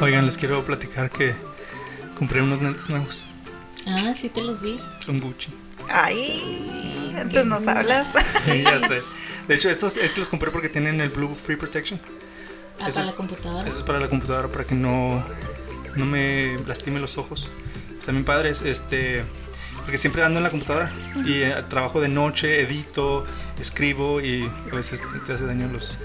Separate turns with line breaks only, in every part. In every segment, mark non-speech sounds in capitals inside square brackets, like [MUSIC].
Oigan, les quiero platicar que compré unos lentes nuevos.
Ah, sí te los vi.
Son Gucci.
Ay, entonces nos hablas. [LAUGHS]
ya sé. [LAUGHS] De hecho, estos es que los compré porque tienen el Blue Free Protection.
Ah,
Eso
para
es-
la computadora.
Eso es para la computadora, para que no, no me lastime los ojos. Están bien padres, este, porque siempre ando en la computadora y eh, trabajo de noche, edito, escribo y a veces te hace daño los...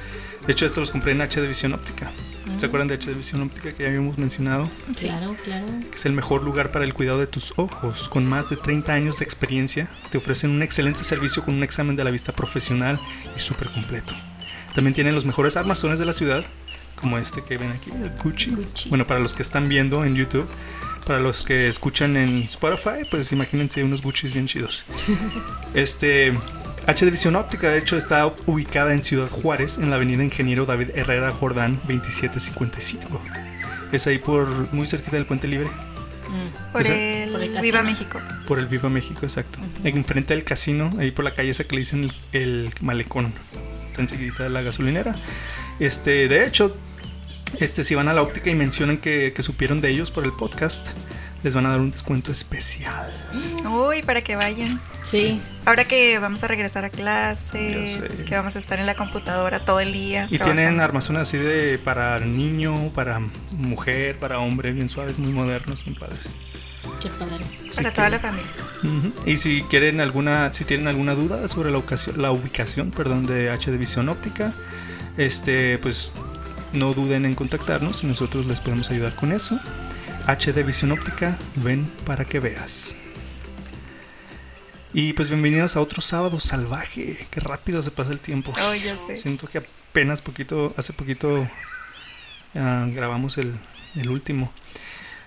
De hecho, estos los compré en HD Visión Óptica. ¿Se acuerdan de HD Visión Óptica que ya habíamos mencionado?
Sí.
Claro, claro.
Que es el mejor lugar para el cuidado de tus ojos. Con más de 30 años de experiencia, te ofrecen un excelente servicio con un examen de la vista profesional y súper completo. También tienen los mejores armazones de la ciudad, como este que ven aquí, el Gucci.
Gucci.
Bueno, para los que están viendo en YouTube, para los que escuchan en Spotify, pues imagínense unos Gucci's bien chidos. [LAUGHS] Este HD Visión Óptica, de hecho, está ubicada en Ciudad Juárez, en la avenida Ingeniero David Herrera Jordán 2755. Es ahí por muy cerquita del Puente Libre.
Mm.
Por el,
Por el
Viva
casino.
México.
Por el Viva México, exacto. Enfrente del casino, ahí por la calle esa que le dicen el, el malecón. Está enseguida de la gasolinera. Este, de hecho, este, si van a la óptica y mencionan que, que supieron de ellos por el podcast, les van a dar un descuento especial.
Uy, para que vayan.
Sí.
Ahora que vamos a regresar a clases, que vamos a estar en la computadora todo el día.
Y
trabajando.
tienen armazones así de para niño, para mujer, para hombre, bien suaves, muy modernos, muy padres.
Qué padre.
Para toda la familia.
Ujú. Y si quieren alguna, si tienen alguna duda sobre la ubicación, la ubicación, perdón, de HD Visión Óptica, este, pues no duden en contactarnos y nosotros les podemos ayudar con eso. HD Visión Óptica, ven para que veas. Y pues bienvenidos a otro sábado salvaje. Qué rápido se pasa el tiempo.
Oh, ya sé.
Siento que apenas poquito, hace poquito ah, grabamos el, el último.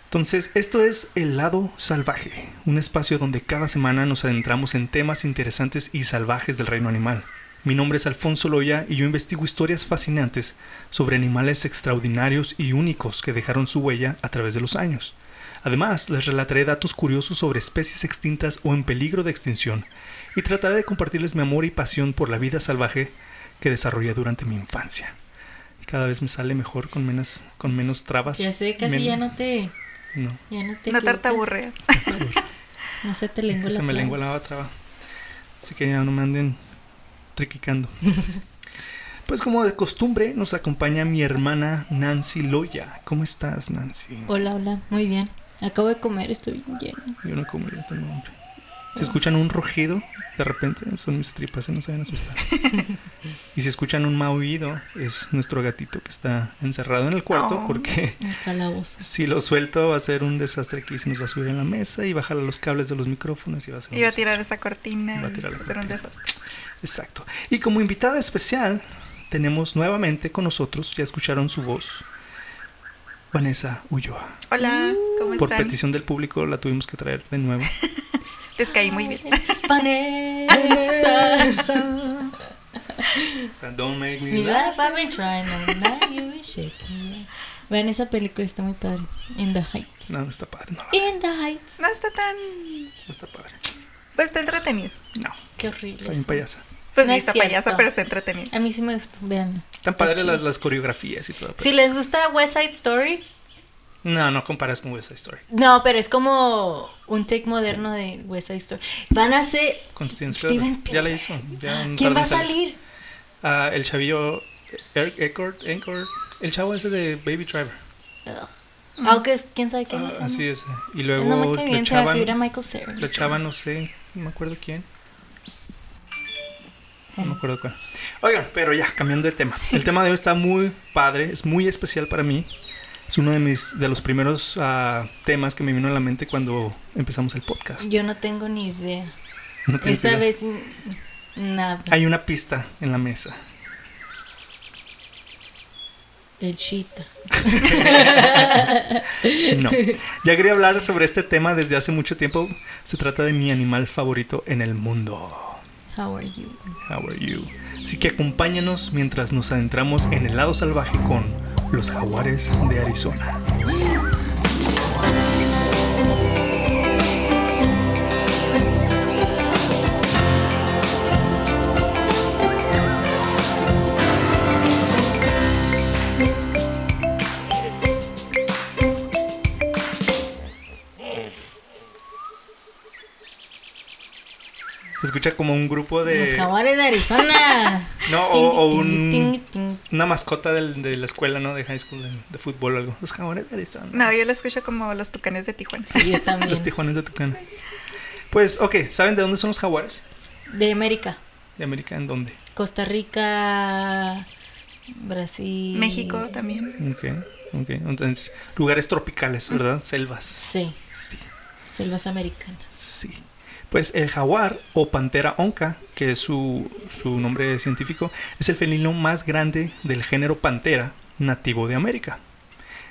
Entonces, esto es El Lado Salvaje, un espacio donde cada semana nos adentramos en temas interesantes y salvajes del reino animal. Mi nombre es Alfonso Loya y yo investigo historias fascinantes sobre animales extraordinarios y únicos que dejaron su huella a través de los años. Además, les relataré datos curiosos sobre especies extintas o en peligro de extinción y trataré de compartirles mi amor y pasión por la vida salvaje que desarrollé durante mi infancia. Cada vez me sale mejor con menos, con menos trabas.
Ya sé, casi
Men-
ya no te.
No,
Ya no te.
No
equivocas.
tartaburreas. [LAUGHS]
No se te lengua
que se
la
me lengua la traba. Así que ya no me anden triquicando. [LAUGHS] Pues como de costumbre nos acompaña mi hermana Nancy Loya. ¿Cómo estás, Nancy?
Hola, hola. Muy bien. Acabo de comer, estoy bien lleno.
Yo no como, yo tengo hambre. Si escuchan un rugido, de repente son mis tripas, ¿eh? no se van a asustar. [LAUGHS] y si escuchan un maullido, es nuestro gatito que está encerrado en el cuarto
Oh.
porque
Un calabozo. [LAUGHS]
si lo suelto va a ser un desastre aquí, se nos va a subir en la mesa y bajar los cables de los micrófonos y va a ser un
Iba a tirar esa cortina
Iba a tirar la
hacer un
cortina.
desastre.
Exacto. Y como invitada especial, tenemos nuevamente con nosotros, ya escucharon su voz, Vanessa Ulloa.
Hola, ¿cómo
Por
están?
petición del público la tuvimos que traer de nuevo. [LAUGHS]
Les caí muy bien. [LAUGHS]
Vanessa.
O [LAUGHS] sea, Don't make me laugh.
life I've been trying all night, you were shaking. Vean esa película, está muy padre. In the Heights.
No, no está padre, no,
In the Heights.
No está tan.
no está padre.
Pues está entretenido.
No,
Qué horrible.
está bien payasa.
Pues
No
sí,
es
está
cierto.
payasa, pero está entretenido.
A mí sí me gustó, vean.
Están padres las, las coreografías y todo. pero-
Si les gusta West Side Story,
No, no comparas con West Side Story.
no, pero es como un take moderno de West Side Story. Van a ser.
Steven. Ya la hizo. ya
¿Quién va a salir?
Ah, el chavillo Eric Eckert, el chavo ese de Baby Driver.
Ugh. Aunque es- quién sabe quién
Ah,
es.
así es. Y
No
luego
me cae bien, se me
echaban,
figura Michael Cera.
le echaban, no sé, no me acuerdo quién. No me acuerdo cuál. Oigan, pero ya, cambiando de tema. El tema de hoy está muy padre, es muy especial para mí. Es uno de mis de los primeros ah, temas que me vino a la mente cuando empezamos el podcast.
Yo no tengo ni idea.
No
Esta
idea.
vez nada.
Hay una pista en la mesa.
El chita. [LAUGHS]
No. Ya quería hablar sobre este tema desde hace mucho tiempo. Se trata de mi animal favorito en el mundo.
How are you?
How are you? Así que acompáñanos mientras nos adentramos en el lado salvaje con los jaguares de Arizona. Escucha como un grupo de.
Los jaguares de Arizona. [LAUGHS]
No, o, un, una mascota del- de la escuela, ¿no? De high school, de, de fútbol o algo. Los jaguares de Arizona.
No, yo lo escucho como los tucanes de Tijuana.
Sí, yo también.
Los tijuanes de Tucana. Pues, ok, ¿saben de dónde son los jaguares?
De América.
¿De América? ¿En dónde?
Costa Rica, Brasil.
México también.
Ok, ok. Entonces, lugares tropicales, ¿verdad? Selvas.
Sí,
Sí,
selvas americanas.
sí. Pues el jaguar o pantera onca, que es su, su nombre científico, es el felino más grande del género pantera nativo de América.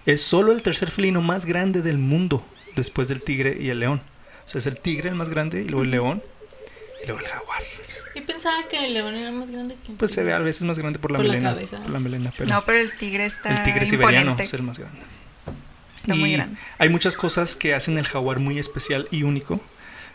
Es solo el tercer felino más grande del mundo después del tigre y el león. O sea, es el tigre el más grande y luego el león y luego el jaguar.
Yo pensaba que el león era más grande que
Pues se ve a veces más grande por la
Por la
melena.
cabeza.
Por la melena, pero
No, pero el tigre está
el tigre siberiano
imponente.
es el más grande.
Está muy grande.
Hay muchas cosas que hacen el jaguar muy especial y único,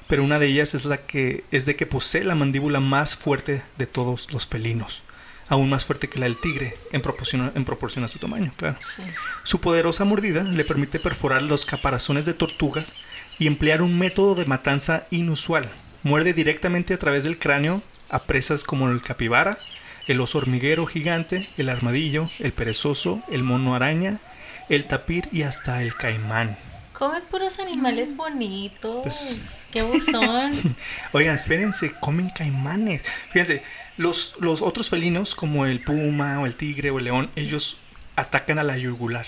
pero una de ellas es la que es de que posee la mandíbula más fuerte de todos los felinos, aún más fuerte que la del tigre en proporción, en proporción a su tamaño, claro.
Sí.
Su poderosa mordida le permite perforar los caparazones de tortugas y emplear un método de matanza inusual. Muerde directamente a través del cráneo a presas como el capibara, el oso hormiguero gigante, el armadillo, el perezoso, el mono araña, el tapir y hasta el caimán.
Come puros animales bonitos.
Pues-
Qué buzón. [LAUGHS]
Oigan, espérense, comen caimanes. Fíjense, los, los otros felinos, como el puma o el tigre o el león, ellos atacan a la yugular.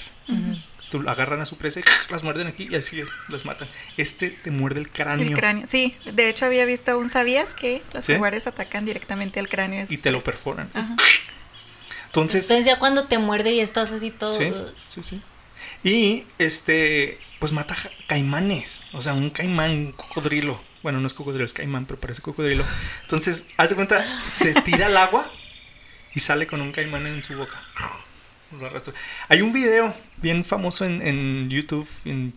Agarran a su presa y las muerden aquí y así las matan. Este te muerde el cráneo,
El cráneo. Sí, de hecho había visto un ¿sabías que los
¿Sí?
jaguares atacan directamente al cráneo? de
y te lo perforan.
Ajá.
Entonces,
Entonces ya cuando te muerde y estás así todo.
sí, sí, sí. Y este, pues mata caimanes. O sea, un caimán, un cocodrilo. Bueno, no es cocodrilo, es caimán, pero parece cocodrilo. Entonces, haz de cuenta, se tira al agua y sale con un caimán en su boca. Hay un video bien famoso en, en YouTube, en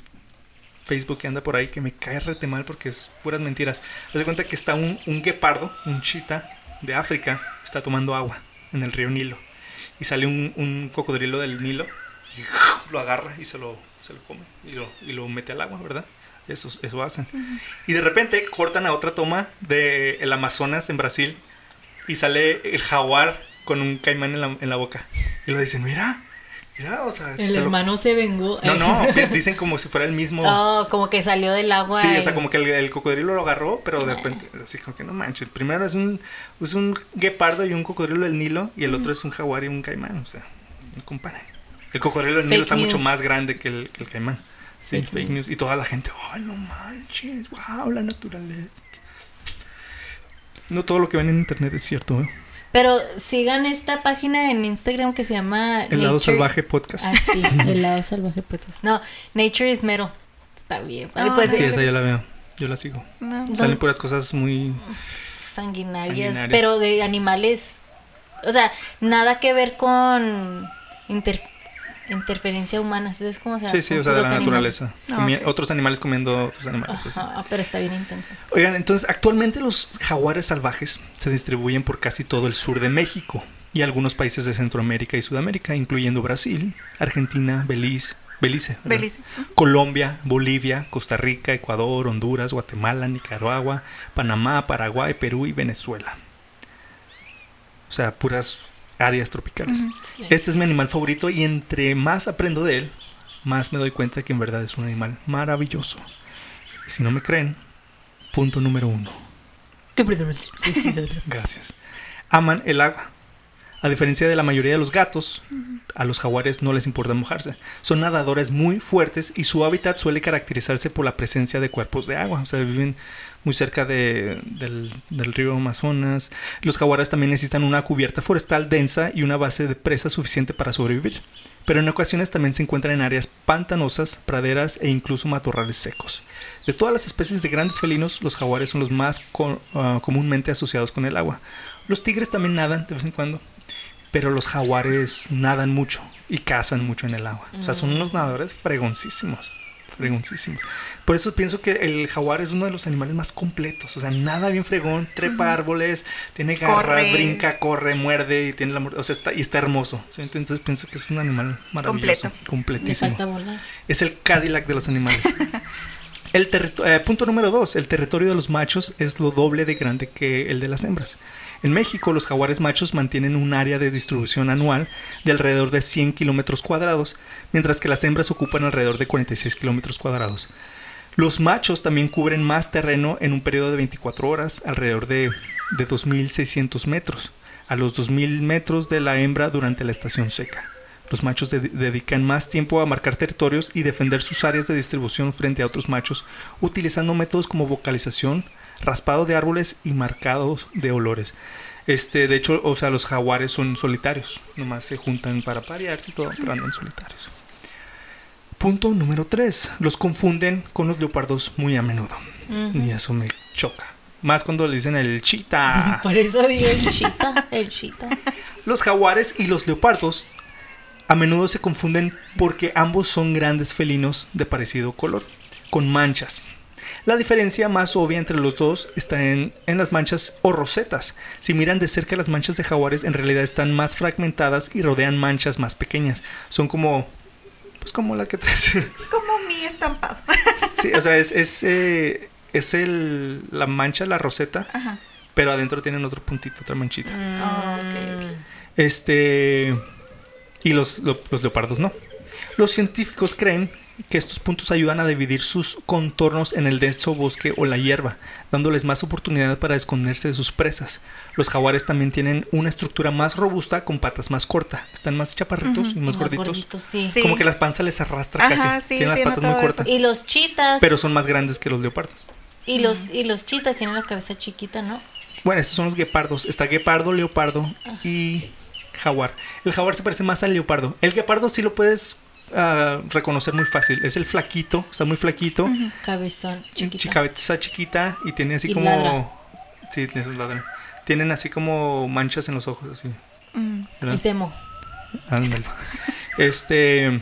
Facebook que anda por ahí que me cae rete mal porque es puras mentiras. Haz de cuenta que está un, un guepardo, un chita de África, está tomando agua en el río Nilo. Y sale un, un cocodrilo del Nilo y [LAUGHS] lo agarra y se lo, se lo come y lo, y lo mete al agua, ¿verdad? Eso, eso hacen. Y de repente cortan a otra toma de el Amazonas en Brasil y sale el jaguar con un caimán en la, en la boca. Y lo dicen, mira, mira, o sea...
El
se lo-
hermano se vengó.
No, no, [LAUGHS] dicen como si fuera el mismo...
Oh, como que salió del agua.
Sí, o
y-
sea, como que el, el cocodrilo lo agarró, pero de repente, así como que no manches. Primero es un, es un guepardo y un cocodrilo del Nilo, y el otro es un jaguar y un caimán, o sea, no comparen. El cocodrilo
Fake
está mucho más grande que el, que el caimán. Sí,
Fake
fake,
news.
news. Y toda la gente, oh, no manches, wow, la naturaleza. No todo lo que ven en internet es cierto, ¿eh?
Pero sigan esta página en Instagram que se llama
El lado
Nature-
salvaje podcast.
Ah, sí, [LAUGHS] el lado salvaje podcast. No, Nature is Metal. Está bien. padre,
Ah,
pues,
Sí,
sí.
esa yo la veo, yo la sigo.
No.
Salen puras cosas muy...
sanguinarias,
Sanguinarias.
pero de animales. O sea, nada que ver con inter- interferencia humana. ¿Sabes cómo se
Sí, sí, o sea, de la
animales.
naturaleza.
Ah.
Otros animales comiendo otros animales.
Ajá, pero está bien intenso.
Oigan, entonces actualmente los jaguares salvajes se distribuyen por casi todo el sur de México y algunos países de Centroamérica y Sudamérica, incluyendo Brasil, Argentina, Belice. Belice. Colombia, Bolivia, Costa Rica, Ecuador, Honduras, Guatemala, Nicaragua, Panamá, Paraguay, Perú y Venezuela. O sea, puras áreas tropicales.
Sí.
Este es mi animal favorito y entre más aprendo de él, más me doy cuenta que en verdad es un animal maravilloso. Y si no me creen, punto número uno. [LAUGHS] Gracias. Aman el agua. A diferencia de la mayoría de los gatos, a los jaguares no les importa mojarse. Son nadadores muy fuertes y su hábitat suele caracterizarse por la presencia de cuerpos de agua. O sea, viven muy cerca de- del, del río Amazonas. Los jaguares también necesitan una cubierta forestal densa y una base de presa suficiente para sobrevivir. Pero en ocasiones también se encuentran en áreas pantanosas, praderas e incluso matorrales secos. De todas las especies de grandes felinos, los jaguares son los más co- ah, comúnmente asociados con el agua. Los tigres también nadan de vez en cuando, pero los jaguares nadan mucho y cazan mucho en el agua. O sea, son unos nadadores fregoncísimos. Fregoncísimos. Por eso pienso que el jaguar es uno de los animales más completos. O sea, nada bien fregón, trepa árboles, tiene garras,
Corre.
brinca, corre, muerde y tiene la O sea, está, y está hermoso. ¿sí? Entonces pienso que es un animal maravilloso.
Completo.
Le
Completísimo.
falta volar.
Es el Cadillac de los animales. [LAUGHS] El eh, punto número dos, el territorio de los machos es lo doble de grande que el de las hembras. En México, los jaguares machos mantienen un área de distribución anual de alrededor de 100 kilómetros cuadrados, mientras que las hembras ocupan alrededor de 46 kilómetros cuadrados. Los machos también cubren más terreno en un periodo de 24 horas, alrededor de, de 2.600 metros, a los 2.000 metros de la hembra durante la estación seca. Los machos de- dedican más tiempo a marcar territorios y defender sus áreas de distribución frente a otros machos, utilizando métodos como vocalización, raspado de árboles y marcados de olores. Este, de hecho, o sea, los jaguares son solitarios, nomás se juntan para parearse y todo, pero andan solitarios. Punto número 3. Los confunden con los leopardos muy a menudo. Y eso me choca. Más cuando le dicen el chita. [LAUGHS]
Por eso digo el chita, el chita.
Los jaguares y los leopardos a menudo se confunden porque ambos son grandes felinos de parecido color, con manchas. La diferencia más obvia entre los dos está en, en las manchas o rosetas. Si miran de cerca las manchas de jaguares, en realidad están más fragmentadas y rodean manchas más pequeñas. Son como. Pues como la que traes. [LAUGHS]
Como mi estampado.
sí, o sea, es, es, eh, es el, la mancha, la roseta,
Ajá.
pero adentro tienen otro puntito, otra manchita.
Oh, ok, ok.
Este. Y los, lo- los leopardos no. Los científicos creen que estos puntos ayudan a dividir sus contornos en el denso bosque o la hierba, dándoles más oportunidad para esconderse de sus presas. Los jaguares también tienen una estructura más robusta con patas más cortas. Están más chaparritos y más,
Y
gorditos.
sí.
Sí.
Como que la panza les arrastra
Ajá,
casi.
sí,
tienen las patas muy cortas.
Y los chitas.
Pero son más grandes que los leopardos.
y los y los chitas tienen la cabeza chiquita, ¿no?
Bueno, estos son los guepardos. Está guepardo, leopardo y jaguar. El jaguar se parece más al leopardo. El guepardo sí lo puedes reconocer muy fácil. Es el flaquito, está muy flaquito.
Cabezón chiquita.
Cabeza chiquita y tiene así
Y
como.
ladra.
Sí, tiene sus ladra. Tienen así como manchas en los ojos, así.
Mm.
Y semo.
Ándale. [LAUGHS] Este.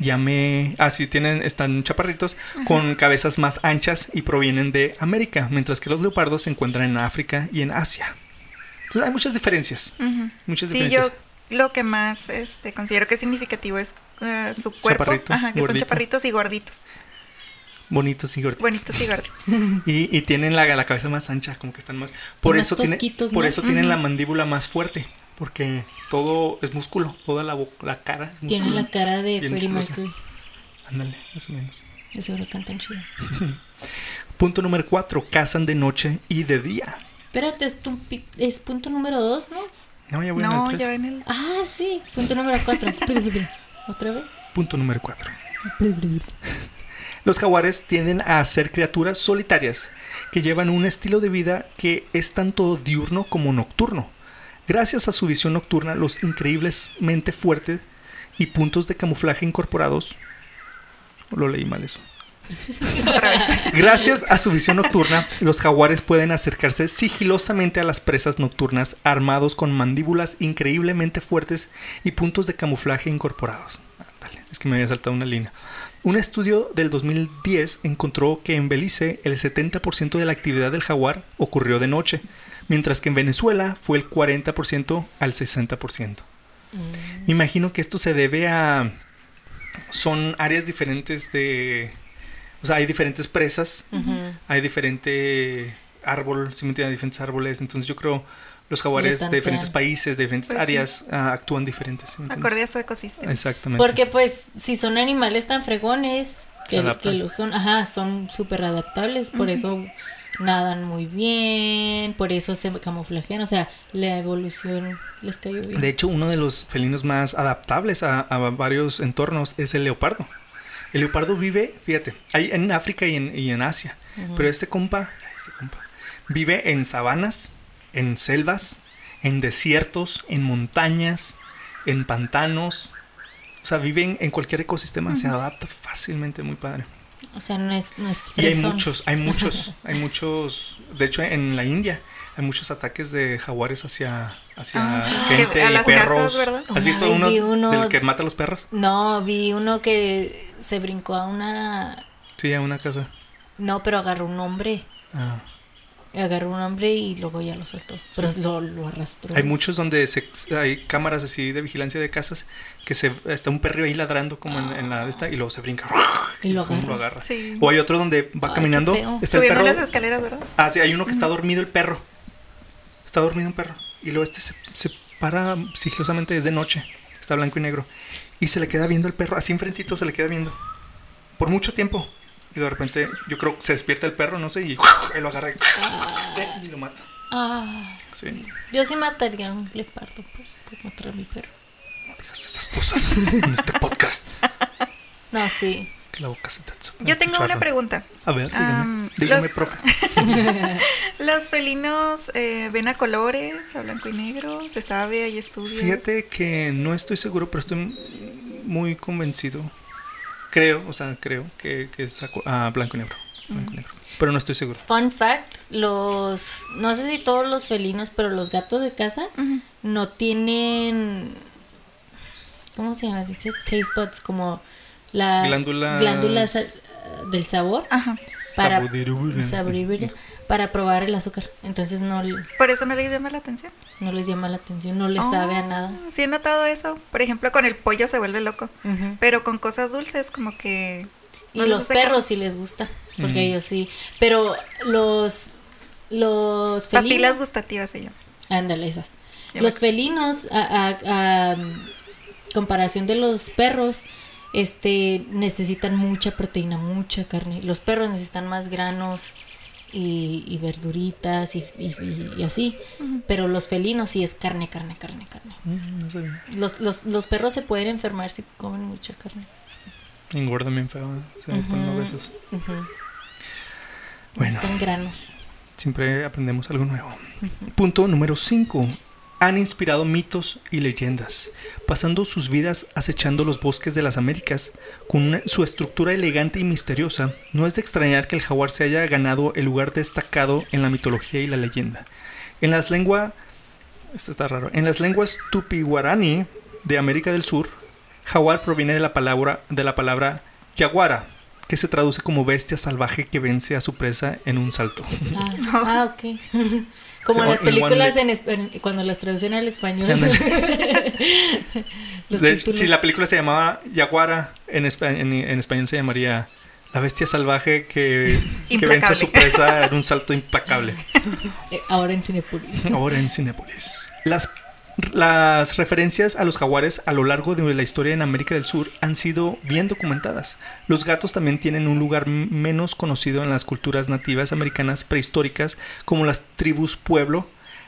Me. Ah, sí, tienen. Están chaparritos. Con cabezas más anchas y provienen de América. Mientras que los leopardos se encuentran en África y en Asia. Entonces hay muchas diferencias. Muchas
Sí,
diferencias.
yo lo que más este, considero que es significativo es eh, su cuerpo.
Chaparrito,
Ajá, que son chaparritos y gorditos.
Bonitos y gorditos.
Bonitos y gorditos. [LAUGHS]
Y, y tienen la, la cabeza más ancha, como que están más. Por
Más
eso, tiene, por eso tienen la mandíbula más fuerte. Porque todo es músculo. Toda la, bo- la cara es músculo.
Tienen la cara de Freddie. Mercury.
Ándale, más o menos.
De seguro cantan chido. [LAUGHS]
Punto número 4. Cazan de noche y de día.
Espérate, es, tu es punto número dos, ¿no?
No, ya voy en el
No,
tres.
ya ven el.
Ah, sí. Punto número cuatro. [LAUGHS] ¿Otra vez?
Punto número 4. Los jaguares tienden a ser criaturas solitarias que llevan un estilo de vida que es tanto diurno como nocturno. Gracias a su visión nocturna, los increíblemente fuertes y puntos de camuflaje incorporados. Lo leí mal eso. Gracias a su visión nocturna, los jaguares pueden acercarse sigilosamente a las presas nocturnas armados con mandíbulas increíblemente fuertes y puntos de camuflaje incorporados. Es que me había saltado una línea. Un estudio del 2010 encontró que en Belice el 70% de la actividad del jaguar ocurrió de noche, mientras que en Venezuela fue el 40% al 60%. Me imagino que esto se debe a... Son áreas diferentes de... O sea, hay diferentes presas, hay diferente árbol, si me entienden, diferentes árboles. Entonces yo creo los jaguares de diferentes países, de diferentes
Pues sí.
áreas, ah, actúan diferentes. ¿sí entiendes?
Acorde a su ecosistema.
Exactamente.
Porque pues si son animales tan fregones que, que lo son, ajá, son súper adaptables, por eso nadan muy bien, por eso se camuflajean, o sea, la evolución les cayó bien.
De hecho, uno de los felinos más adaptables a, a varios entornos es el leopardo. El leopardo vive, fíjate, hay en África y en, y en Asia. Pero este compa, este compa, vive en sabanas, en selvas, en desiertos, en montañas, en pantanos. O sea, vive en, en cualquier ecosistema, se adapta fácilmente, muy padre.
O sea, no es, no es
Y hay muchos, hay muchos, [LAUGHS] hay muchos. De hecho, en la India hay muchos ataques de jaguares hacia, hacia
Ah, sí.
gente
a
y
las
perros.
casas, ¿verdad?
¿Has
Una
visto uno,
vi uno-
del que mata a los perros?
No, vi uno que se brincó a una...
Sí, a una casa.
No, pero agarró un hombre
Ah,
agarró un hombre y luego ya lo soltó. Pero lo, lo arrastró.
Hay muchos donde se, hay cámaras así de vigilancia de casas que se está un perro ahí ladrando como en, en la de esta y luego se brinca
Y lo agarra.
Sí.
O hay otro donde va
Ay,
caminando, está el
Subiendo
perro.
las escaleras, ¿verdad?
Ah, sí, hay uno que está dormido el perro. Está dormido un perro. Y luego este se, se para sigilosamente, es de noche. Está blanco y negro. Y se le queda viendo el perro, así enfrentito se le queda viendo. Por mucho tiempo. Y de repente, yo creo que se despierta el perro, no sé, y [LAUGHS] él lo agarra y, [LAUGHS] y lo mata.
Ah,
Sí.
yo sí mataría a un leopardo por, por matar a mi perro.
No digas estas cosas en este podcast. [LAUGHS]
No, sí.
Que la boca se te
Yo tengo una pregunta.
A ver, dígame.
Am,
dígame,
los-
profe. [LAUGHS]
¿Los felinos eh, ven a colores, a blanco y negro? ¿Se sabe? ¿Hay estudios?
Fíjate que no estoy seguro, pero estoy muy convencido. Creo, o sea, creo que, que es a, blanco y negro. Blanco y negro. Pero no estoy seguro.
Fun fact, los no sé si todos los felinos, pero los gatos de casa no tienen ¿cómo se llama? Dice taste buds como la
Glándulas-
glándulas, eh, del sabor
Ajá.
para
saborífera,
para probar el azúcar. Entonces no,
¿Por eso no les llama la atención?
no les llama la atención, no les sabe a
Oh,
nada.
Sí he notado eso. Por ejemplo, con el pollo se vuelve loco.
Ujú.
Pero con cosas dulces como que...
Y
no les
los perros
caso.
sí les gusta, porque ellos sí. Pero los los
Papilas
felinos,
gustativas se llaman.
ándale esas.
Ya
Los felinos, a, a- a, mm, comparación de los perros, este necesitan mucha proteína, mucha carne. Los perros necesitan más granos y, y verduritas y, y- y- y así. Pero los felinos sí es carne, carne, carne, carne.
No sé.
Los, los, los perros se pueden enfermar si comen mucha carne.
Engordan bien feo. Se me ponen obesos. Bueno,
Necesitan granos.
siempre aprendemos algo nuevo. Punto número 5. Han inspirado mitos y leyendas, pasando sus vidas acechando los bosques de las Américas. Con una- su estructura elegante y misteriosa, no es de extrañar que el jaguar se haya ganado el lugar destacado en la mitología y la leyenda. En las lenguas... Esto está raro. En las lenguas tupi-guarani de América del Sur, jaguar proviene de la palabra, de la palabra yaguara, que se traduce como bestia salvaje que vence a su presa en un salto.
Ah, [LAUGHS] ah, ok. [LAUGHS] Como en las películas en, espa- cuando las traducen al español. [LAUGHS] Los
De- si la película se llamaba Yaguara, en, en- en español se llamaría La bestia salvaje que, que vence a su presa en un salto implacable. [LAUGHS]
Eh, ahora en Cinepolis.
Ahora en Cinépolis. Las, las referencias a los jaguares a lo largo de la historia en América del Sur han sido bien documentadas. Los gatos también tienen un lugar menos conocido en las culturas nativas americanas prehistóricas, como las tribus Pueblo,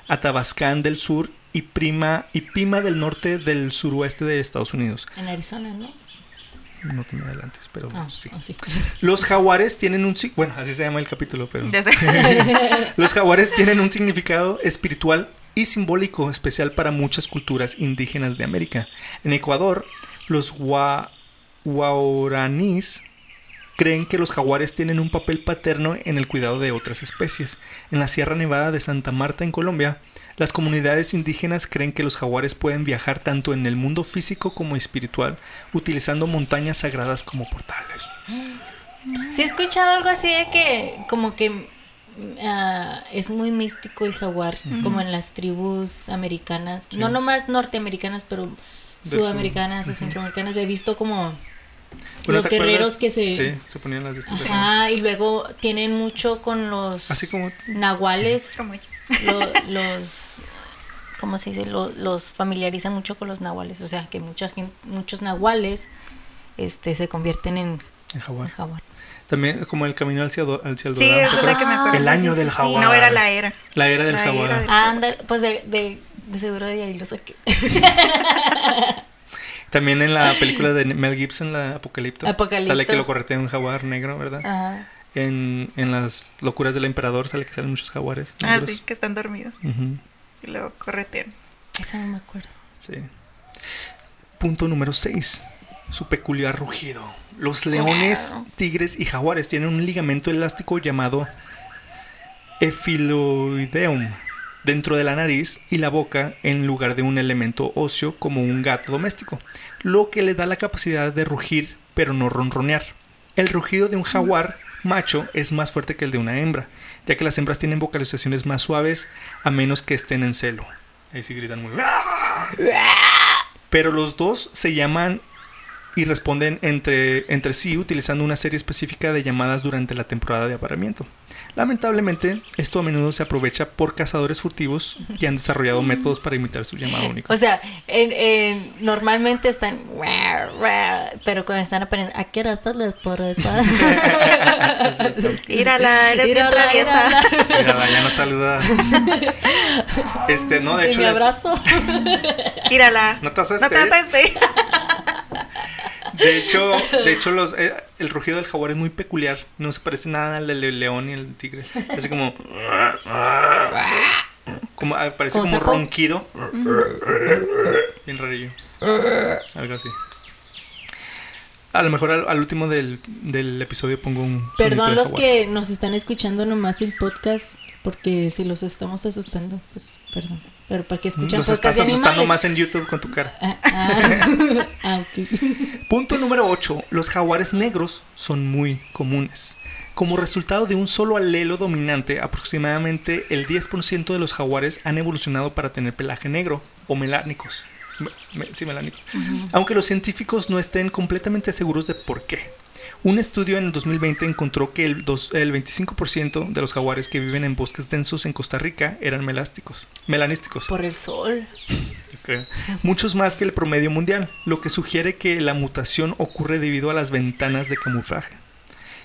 Atabascán del Sur y Prima y Pima del norte del suroeste de Estados Unidos.
En Arizona, ¿no?
No te me adelantes, pero
Ah,
sí.
oh, sí.
Los jaguares tienen un... Bueno, así se llama el capítulo, pero... [LAUGHS] Los jaguares tienen un significado espiritual y simbólico especial para muchas culturas indígenas de América. En Ecuador, los gua- creen que los jaguares tienen un papel paterno en el cuidado de otras especies. En la Sierra Nevada de Santa Marta, en Colombia, las comunidades indígenas creen que los jaguares pueden viajar tanto en el mundo físico como espiritual, utilizando montañas sagradas como portales.
Sí he escuchado algo así de que como que es muy místico el jaguar, como en las tribus americanas,
Sí.
no nomás norteamericanas, pero
sur.
sudamericanas o centroamericanas. He visto como
Bueno,
los guerreros que se...
Sí, se ponían las de-
Ajá, y luego tienen mucho con los
Así como
nahuales,
Como yo.
lo- los, ¿cómo se dice? Lo- los familiarizan mucho con los nahuales, o sea, que mucha gente, muchos nahuales este, se convierten en,
en
en
jaguar. También como el camino hacia, do- hacia el
Sí,
Dorado,
esa
¿te
es la que me acuerdo.
El
sí,
año
sí,
del
sí,
jaguar.
No, era la era.
La era del
La
jaguar.
era del-
Ah, anda, pues de, de, de seguro de ahí lo saqué. [LAUGHS]
También en la película de Mel Gibson, la Apocalipto,
Apocalipto.
sale que lo corretea un jaguar negro, ¿verdad?
Ajá.
En, en las locuras del emperador sale que salen muchos jaguares.
Ah, sí, que están dormidos.
Ujú,
Y luego corretean.
Eso no me acuerdo.
sí. Punto número 6. Su peculiar rugido. Los leones, tigres y jaguares tienen un ligamento elástico llamado efiloideum dentro de la nariz y la boca en lugar de un elemento óseo como un gato doméstico, lo que le da la capacidad de rugir pero no ronronear. El rugido de un jaguar macho es más fuerte que el de una hembra. ya que las hembras tienen vocalizaciones más suaves a menos que estén en celo. Ahí sí gritan muy... [LAUGHS] Pero los dos se llaman y responden entre, entre sí utilizando una serie específica de llamadas durante la temporada de apareamiento. Lamentablemente, esto a menudo se aprovecha por cazadores furtivos que han desarrollado métodos para imitar su llamado único.
O sea, en, en- normalmente están. Pero cuando están aprendiendo. ¿A qué hora sales por el [LAUGHS]
Írala, eres bien
Írala,
traviesa.
írala.
Ya nos saluda. [LAUGHS] Este, no, de hecho,
mi abrazo.
Írala.
No te a
No te despedir.
De hecho, de hecho [LAUGHS] los, eh, el rugido del jaguar es muy peculiar. No se parece nada al del león y el tigre. Así como. como ah, parece
¿Como
ronquido. Bien rarillo. Algo así. A lo mejor al, al último del, del episodio pongo un.
Perdón
de
los
jaguar.
que nos están escuchando nomás el podcast. Porque si los estamos asustando, pues perdón. Pero para que escuchan
Nos
podcast
estás asustando más en YouTube con tu cara.
Ah, ah, [LAUGHS] ah.
Punto número 8. Los jaguares negros son muy comunes. Como resultado de un solo alelo dominante, aproximadamente el 10% de los jaguares han evolucionado para tener pelaje negro o melánicos. Me- me- sí, melánicos. Aunque los científicos no estén completamente seguros de por qué. Un estudio en el 2020 encontró que el, dos- el 25% de los jaguares que viven en bosques densos en Costa Rica eran melásticos, melanísticos.
Por el sol. [LAUGHS]
Muchos más que el promedio mundial, lo que sugiere que la mutación ocurre debido a las ventanas de camuflaje.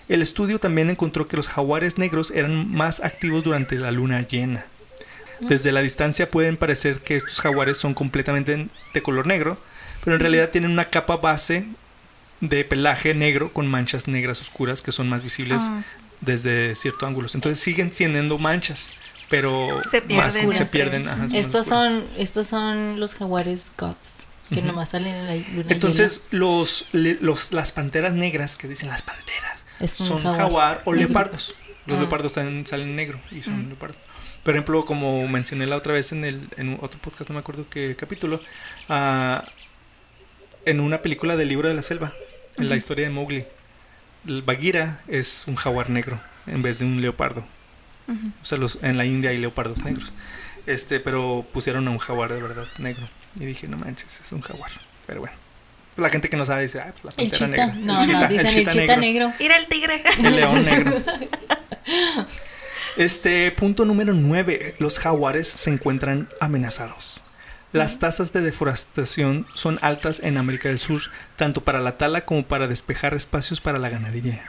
El estudio también encontró que los jaguares negros eran más activos durante la luna llena. Desde la distancia pueden parecer que estos jaguares son completamente de color negro, pero en realidad tienen una capa base de pelaje negro con manchas negras oscuras que son más visibles
Ah, sí.
desde cierto ángulo. Entonces siguen teniendo manchas, pero
Se
más- se pierden. ajá,
Estos son, estos son los jaguares gods. Que nomás salen en la luna
Entonces, los, le- los, las panteras negras, que dicen las panteras, son
jaguar.
jaguar, o leopardos. Los
Ah.
leopardos también salen negro y son leopardos. Por ejemplo, como mencioné la otra vez en, el, en otro podcast, no me acuerdo qué capítulo, ah, en una película del libro de la selva, en la historia de Mowgli, el Bagheera es un jaguar negro en vez de un leopardo. O sea, los, en la India hay leopardos negros. Este, pero pusieron a un jaguar de verdad negro. Y dije, no manches, es un jaguar. Pero bueno. La gente que no sabe dice, ah, pues la
El
pantera
chita.
negra.
No, no, dicen el chita negro.
Ira el tigre.
El león negro. [LAUGHS] Este punto número 9. Los jaguares se encuentran amenazados. Las tasas de deforestación son altas en América del Sur, tanto para la tala como para despejar espacios para la ganadería.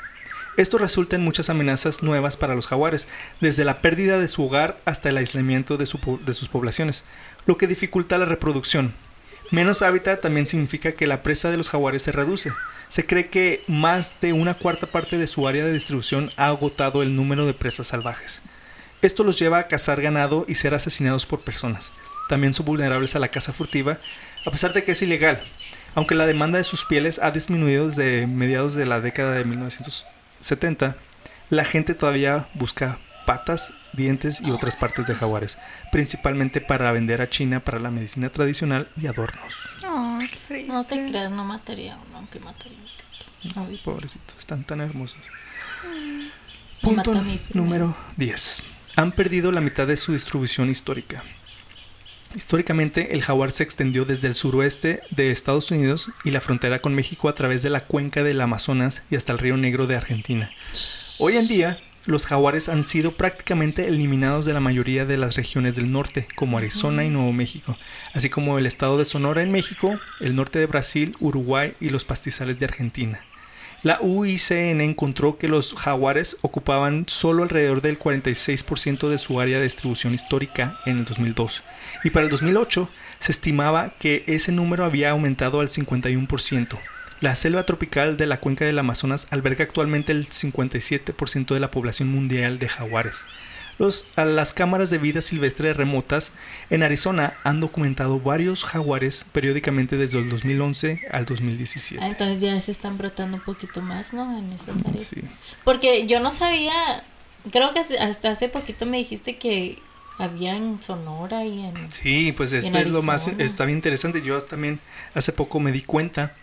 Esto resulta en muchas amenazas nuevas para los jaguares, desde la pérdida de su hogar hasta el aislamiento de, de sus poblaciones, lo que dificulta la reproducción. Menos hábitat también significa que la presa de los jaguares se reduce. Se cree que más de una cuarta parte de su área de distribución ha agotado el número de presas salvajes. Esto los lleva a cazar ganado y ser asesinados por personas. También son vulnerables a la caza furtiva, a pesar de que es ilegal, aunque la demanda de sus pieles ha disminuido desde mediados de la década de 1970, la gente todavía busca patas, dientes y otras partes de jaguares, principalmente para vender a China para la medicina tradicional y adornos.
Ay, qué.
No te creas, no mataría uno, aunque mataría un
Ay, pobrecitos, están tan hermosos.
Me
Punto número 10. Han perdido la mitad de su distribución histórica. Históricamente, el jaguar se extendió desde el suroeste de Estados Unidos y la frontera con México a través de la cuenca del Amazonas y hasta el Río Negro de Argentina. Hoy en día, los jaguares han sido prácticamente eliminados de la mayoría de las regiones del norte, como Arizona y Nuevo México, así como el estado de Sonora en México, el norte de Brasil, Uruguay y los pastizales de Argentina. La UICN encontró que los jaguares ocupaban solo alrededor del 46% de su área de distribución histórica en el 2002 y para el 2008 se estimaba que ese número había aumentado al 51%. La selva tropical de la cuenca del Amazonas alberga actualmente el 57% de la población mundial de jaguares. Los- a las cámaras de vida silvestre remotas en Arizona han documentado varios jaguares periódicamente desde el 2011 al 2017.
Ah, entonces ya se están brotando un poquito más, ¿no? En esas áreas.
Sí.
Porque yo no sabía, creo que hasta hace poquito me dijiste que había en Sonora y en...
Sí, pues esto es lo más, está bien interesante. Yo también hace poco me di cuenta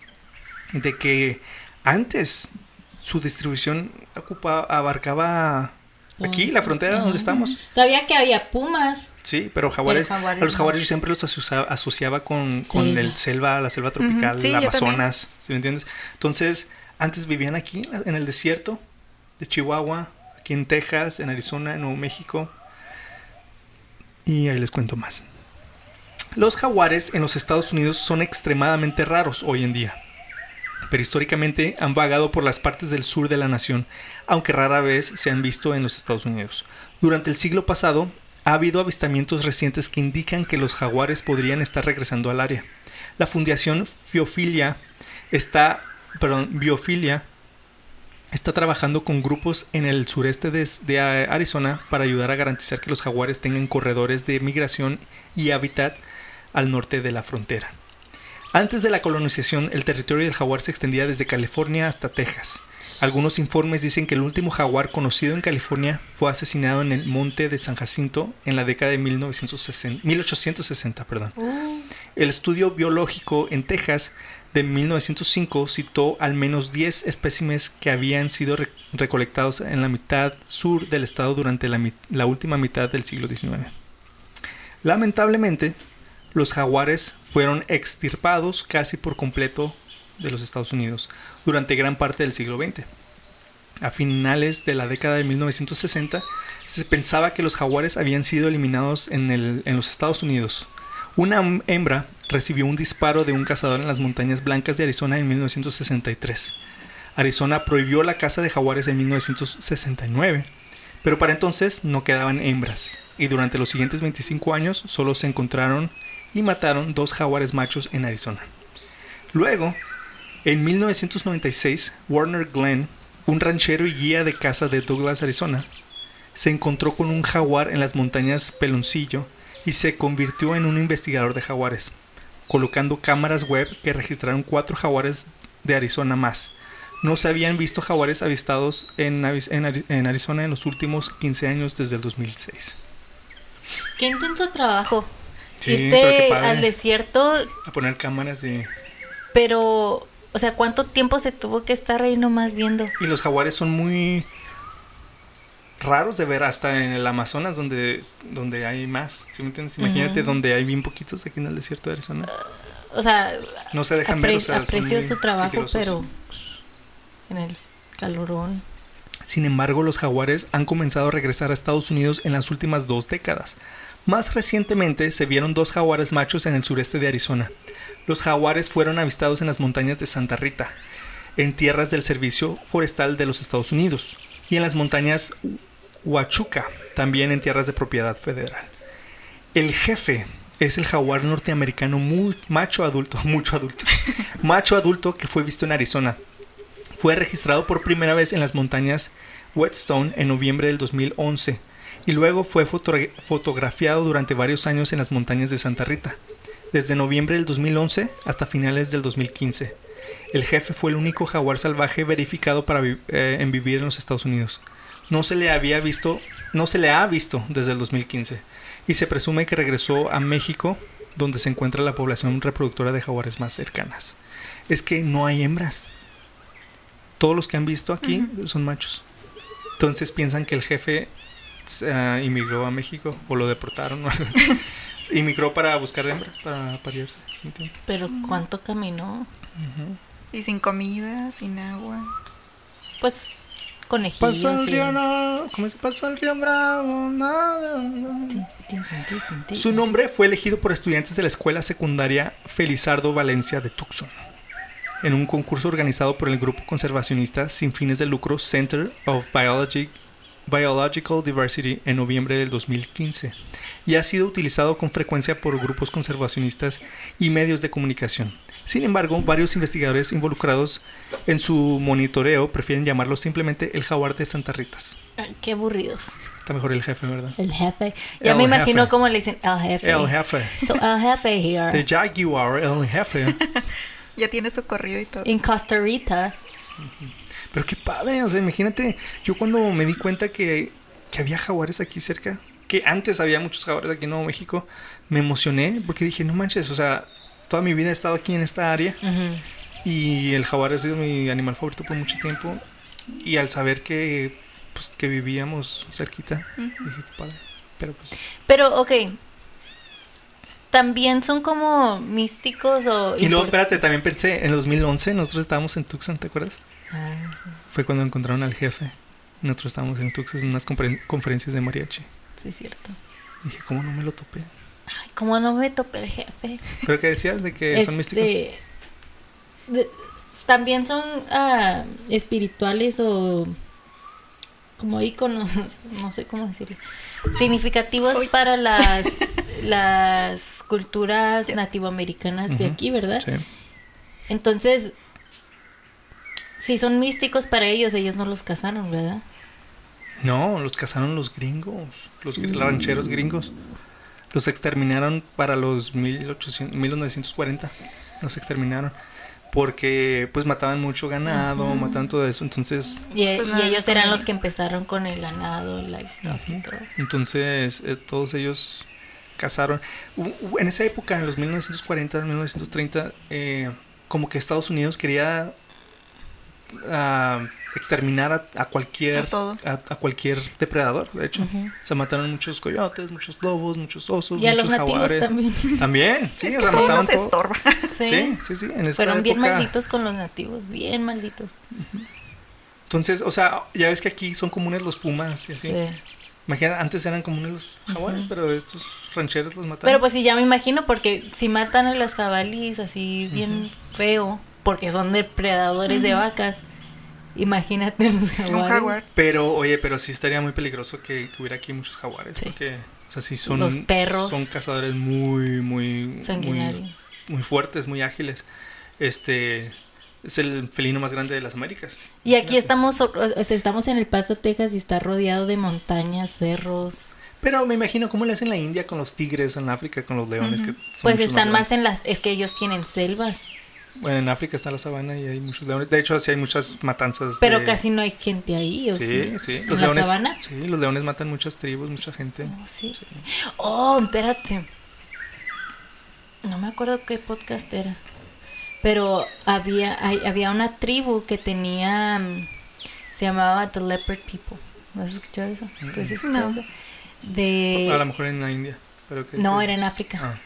de que antes su distribución ocupaba, abarcaba Aquí, la frontera donde estamos.
Sabía que había pumas.
Sí, pero jaguares,
Pero jaguares
a los
no.
jaguares yo siempre los asocia- asociaba con, el selva, la selva tropical,
yo
Amazonas, ¿sí me entiendes? Entonces, antes vivían aquí, en el desierto de Chihuahua, aquí en Texas, en Arizona, en Nuevo México. Y ahí les cuento más. Los jaguares en los Estados Unidos son extremadamente raros hoy en día. Pero históricamente han vagado por las partes del sur de la nación, aunque rara vez se han visto en los Estados Unidos. Durante el siglo pasado, ha habido avistamientos recientes que indican que los jaguares podrían estar regresando al área. La Fundación Biofilia está, perdón, Biofilia está trabajando con grupos en el sureste de Arizona para ayudar a garantizar que los jaguares tengan corredores de migración y hábitat al norte de la frontera. Antes de la colonización, el territorio del jaguar se extendía desde California hasta Texas. Algunos informes dicen que el último jaguar conocido en California fue asesinado en el monte de San Jacinto en la década de 1960 1860. Perdón. El estudio biológico en Texas de 1905 citó al menos 10 espécimes que habían sido re- recolectados en la mitad sur del estado durante la última mitad del siglo XIX. Lamentablemente, los jaguares fueron extirpados casi por completo de los Estados Unidos durante gran parte del siglo XX. A finales de la década de 1960 se pensaba que los jaguares habían sido eliminados en, los Estados Unidos. Una hembra recibió un disparo de un cazador en las montañas blancas de Arizona en 1963. Arizona prohibió la caza de jaguares en 1969, pero para entonces no quedaban hembras, y durante los siguientes 25 años solo se encontraron y mataron dos jaguares machos en Arizona. Luego, en 1996, Warner Glenn, un ranchero y guía de caza de Douglas, Arizona, se encontró con un jaguar en las montañas Peloncillo y se convirtió en un investigador de jaguares, colocando cámaras web que registraron cuatro jaguares de Arizona más. No se habían visto jaguares avistados en, Arizona en los últimos 15 años desde el 2006.
Qué intenso trabajo.
Sí,
Irte al desierto,
A poner cámaras y...
pero, o sea, ¿cuánto tiempo se tuvo que estar ahí nomás viendo?
Y los jaguares son muy raros de ver hasta en el Amazonas donde, donde hay más. ¿Sí me entiendes? Imagínate donde hay bien poquitos aquí en el desierto de Arizona.
O sea,
No se dejan ver. o sea,
aprecio su trabajo,
sigilosos.
pero en el calorón.
Sin embargo, los jaguares han comenzado a regresar a Estados Unidos en las últimas dos décadas. Más recientemente se vieron dos jaguares machos en el sureste de Arizona. Los jaguares fueron avistados en las montañas de Santa Rita, en tierras del Servicio Forestal de los Estados Unidos, y en las montañas Huachuca, también en tierras de propiedad federal. El jefe es el jaguar norteamericano muy macho adulto, [LAUGHS] mucho adulto, macho adulto que fue visto en Arizona. Fue registrado por primera vez en las montañas Whetstone en noviembre del 2011 y luego fue fotogra- fotografiado durante varios años en las montañas de Santa Rita, desde noviembre del 2011 hasta finales del 2015. El jefe fue el único jaguar salvaje verificado para vi- eh, en vivir en los Estados Unidos. No se le había visto, no se le ha visto desde el 2015 y se presume que regresó a México, donde se encuentra la población reproductora de jaguares más cercanas. Es que no hay hembras. Todos los que han visto aquí son machos. Entonces piensan que el jefe eh, inmigró a México o lo deportaron. [LAUGHS] inmigró para buscar hembras, para parirse.
Pero ¿cuánto caminó?
Y sin comida, sin agua.
Pues conejillos.
Pasó el río, no, ¿cómo se pasó el río Bravo? Nada, no. Su nombre fue elegido por estudiantes de la escuela secundaria Felizardo Valencia de Tucson, en un concurso organizado por el grupo conservacionista sin fines de lucro Center of Biology- Biological Diversity en noviembre del 2015 y ha sido utilizado con frecuencia por grupos conservacionistas y medios de comunicación. Sin embargo, varios investigadores involucrados en su monitoreo prefieren llamarlo simplemente el jaguar de Santa Ritas.
Ay, qué aburridos.
Está mejor el jefe, ¿verdad?
El jefe. Ya
El
me imagino
jefe.
cómo le dicen el jefe.
El jefe.
So, el jefe here.
The Jaguar, el jefe. [LAUGHS]
Ya tiene su corrido y todo.
En Costa Rica.
Pero qué padre, o sea, imagínate, yo cuando me di cuenta que, que había jaguares aquí cerca, que antes había muchos jaguares aquí en Nuevo México, me emocioné porque dije, no manches, o sea, toda mi vida he estado aquí en esta área y el jaguar ha sido mi animal favorito por mucho tiempo y al saber que pues, que vivíamos cerquita. Dije, qué padre. Pero pues,
Pero, ok. También son como místicos o...
Y luego, espérate, también pensé, en 2011 nosotros estábamos en Tucson, ¿te acuerdas?
Ah, sí,
Fue cuando encontraron al jefe. Nosotros estábamos en Tucson en unas conferen- conferencias de mariachi.
sí, es cierto.
Dije, ¿cómo no me lo topé?
Ay, ¿cómo no me topé el jefe?
¿Pero qué decías de que son místicos?
Este, de- también son ah, espirituales o como íconos, no sé cómo decirlo, significativos
Uy.
para las, [LAUGHS] las culturas nativoamericanas de aquí, ¿verdad?
Sí.
Entonces, si son místicos para ellos, ellos no los casaron, ¿verdad?
No, los cazaron los gringos, los gr- rancheros gringos. Los exterminaron para los 1800, 1940. Los exterminaron. Porque pues mataban mucho ganado, mataban todo eso. Entonces,
Y,
Pues
y ellos eran los que empezaron con el ganado, el livestock y todo.
entonces eh, todos ellos cazaron. U- u- En esa época, en los 1940, 1930, eh, como que Estados Unidos quería exterminar a, a cualquier
A todo.
a, a cualquier depredador, de hecho. Se mataron muchos coyotes, muchos lobos, muchos osos,
Y a
muchos
los nativos
jaguares.
también. [LAUGHS]
También, sí,
es
o
que
mataban
nos
todo.
estorba. [LAUGHS]
Sí.
Sí, sí, sí, en esa
Fueron bien malditos con los nativos, bien malditos.
Entonces, o sea, ya ves que aquí son comunes los pumas y así.
Sí.
Imagina, antes eran comunes los jaguares, pero estos rancheros los mataron.
Pero pues sí, ya me imagino, porque si matan a las jabalís así bien feo, porque son depredadores de vacas, imagínate los jaguares.
Un jaguar.
Pero, oye, pero sí estaría muy peligroso que, que hubiera aquí muchos jaguares.
Sí.
Porque, o sea, sí son.
Los perros.
Son cazadores muy, muy.
Sanguinarios.
muy fuertes, muy ágiles. Este. Es el felino más grande de las Américas.
Y aquí estamos, o- o sea, estamos en El Paso, Texas, y está rodeado de montañas, cerros.
Pero me imagino cómo le hacen en la India con los tigres, en África con los leones. que son
Pues están más en las, es que ellos tienen selvas,
Bueno, en África está la sabana y hay muchos leones. De hecho, sí hay muchas matanzas.
pero
de-
casi no hay gente ahí, ¿o sí?
Sí, sí.
¿En
Los
la
leones,
sabana?
Sí, los leones matan muchas tribus, mucha gente.
Oh, sí. Oh, espérate. No me acuerdo qué podcast era. Pero había, hay- había una tribu que tenía. mm, Se llamaba The Leopard People. ¿No has escuchado eso? ¿Tú has escuchado
No.
eso? De.
A lo mejor en la India. Pero que,
No,
que-
era en África.
Ah.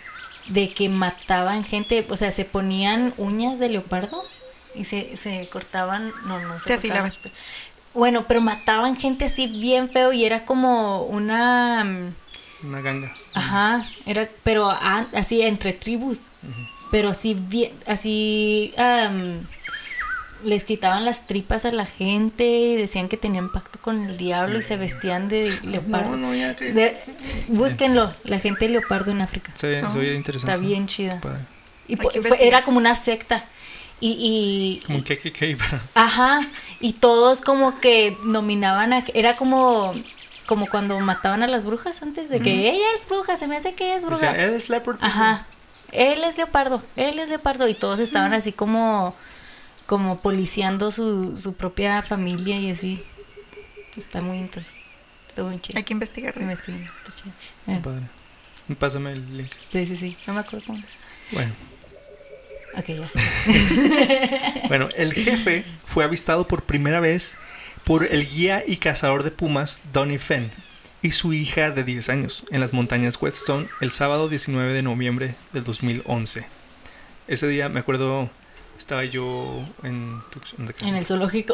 De que mataban gente. O sea, se ponían uñas de leopardo y se, se cortaban. No, no se,
Se afilaban.
Bueno, pero mataban gente así bien feo y era como una. mm,
Una ganga.
Ajá, era, pero a- así entre tribus, pero así bien, así am, les quitaban las tripas a la gente, y decían que tenían pacto con el diablo y se vestían de leopardo.
No, no, ya que.
De- búsquenlo, la gente leopardo en África.
Ve- se oye interesante.
Está bien chida.
Padre.
Y
que
fue- era como una secta. Y, y,
Como un KKK. pero-
Ajá, y todos como que nominaban a... Era como, como cuando mataban a las brujas antes de que ella es bruja, se me hace que es bruja.
Decían, "Él es leopard.
Ajá, él es leopardo, él es leopardo. Y todos estaban así como, como policiando su, su propia familia y así. Está muy intenso. Está muy chido.
Hay que investigar. de eso.
Investiguen, está chido. Bueno,
Padre. Pásame el link.
sí, sí, sí, no me acuerdo cómo es.
Bueno.
Ok, ya. [LAUGHS]
Bueno, el jefe fue avistado por primera vez por el guía y cazador de pumas Donnie Fenn y su hija de 10 años en las montañas Whetstone el sábado 19 de noviembre del 2011. Ese día me acuerdo estaba yo en.
En el [LAUGHS] zoológico.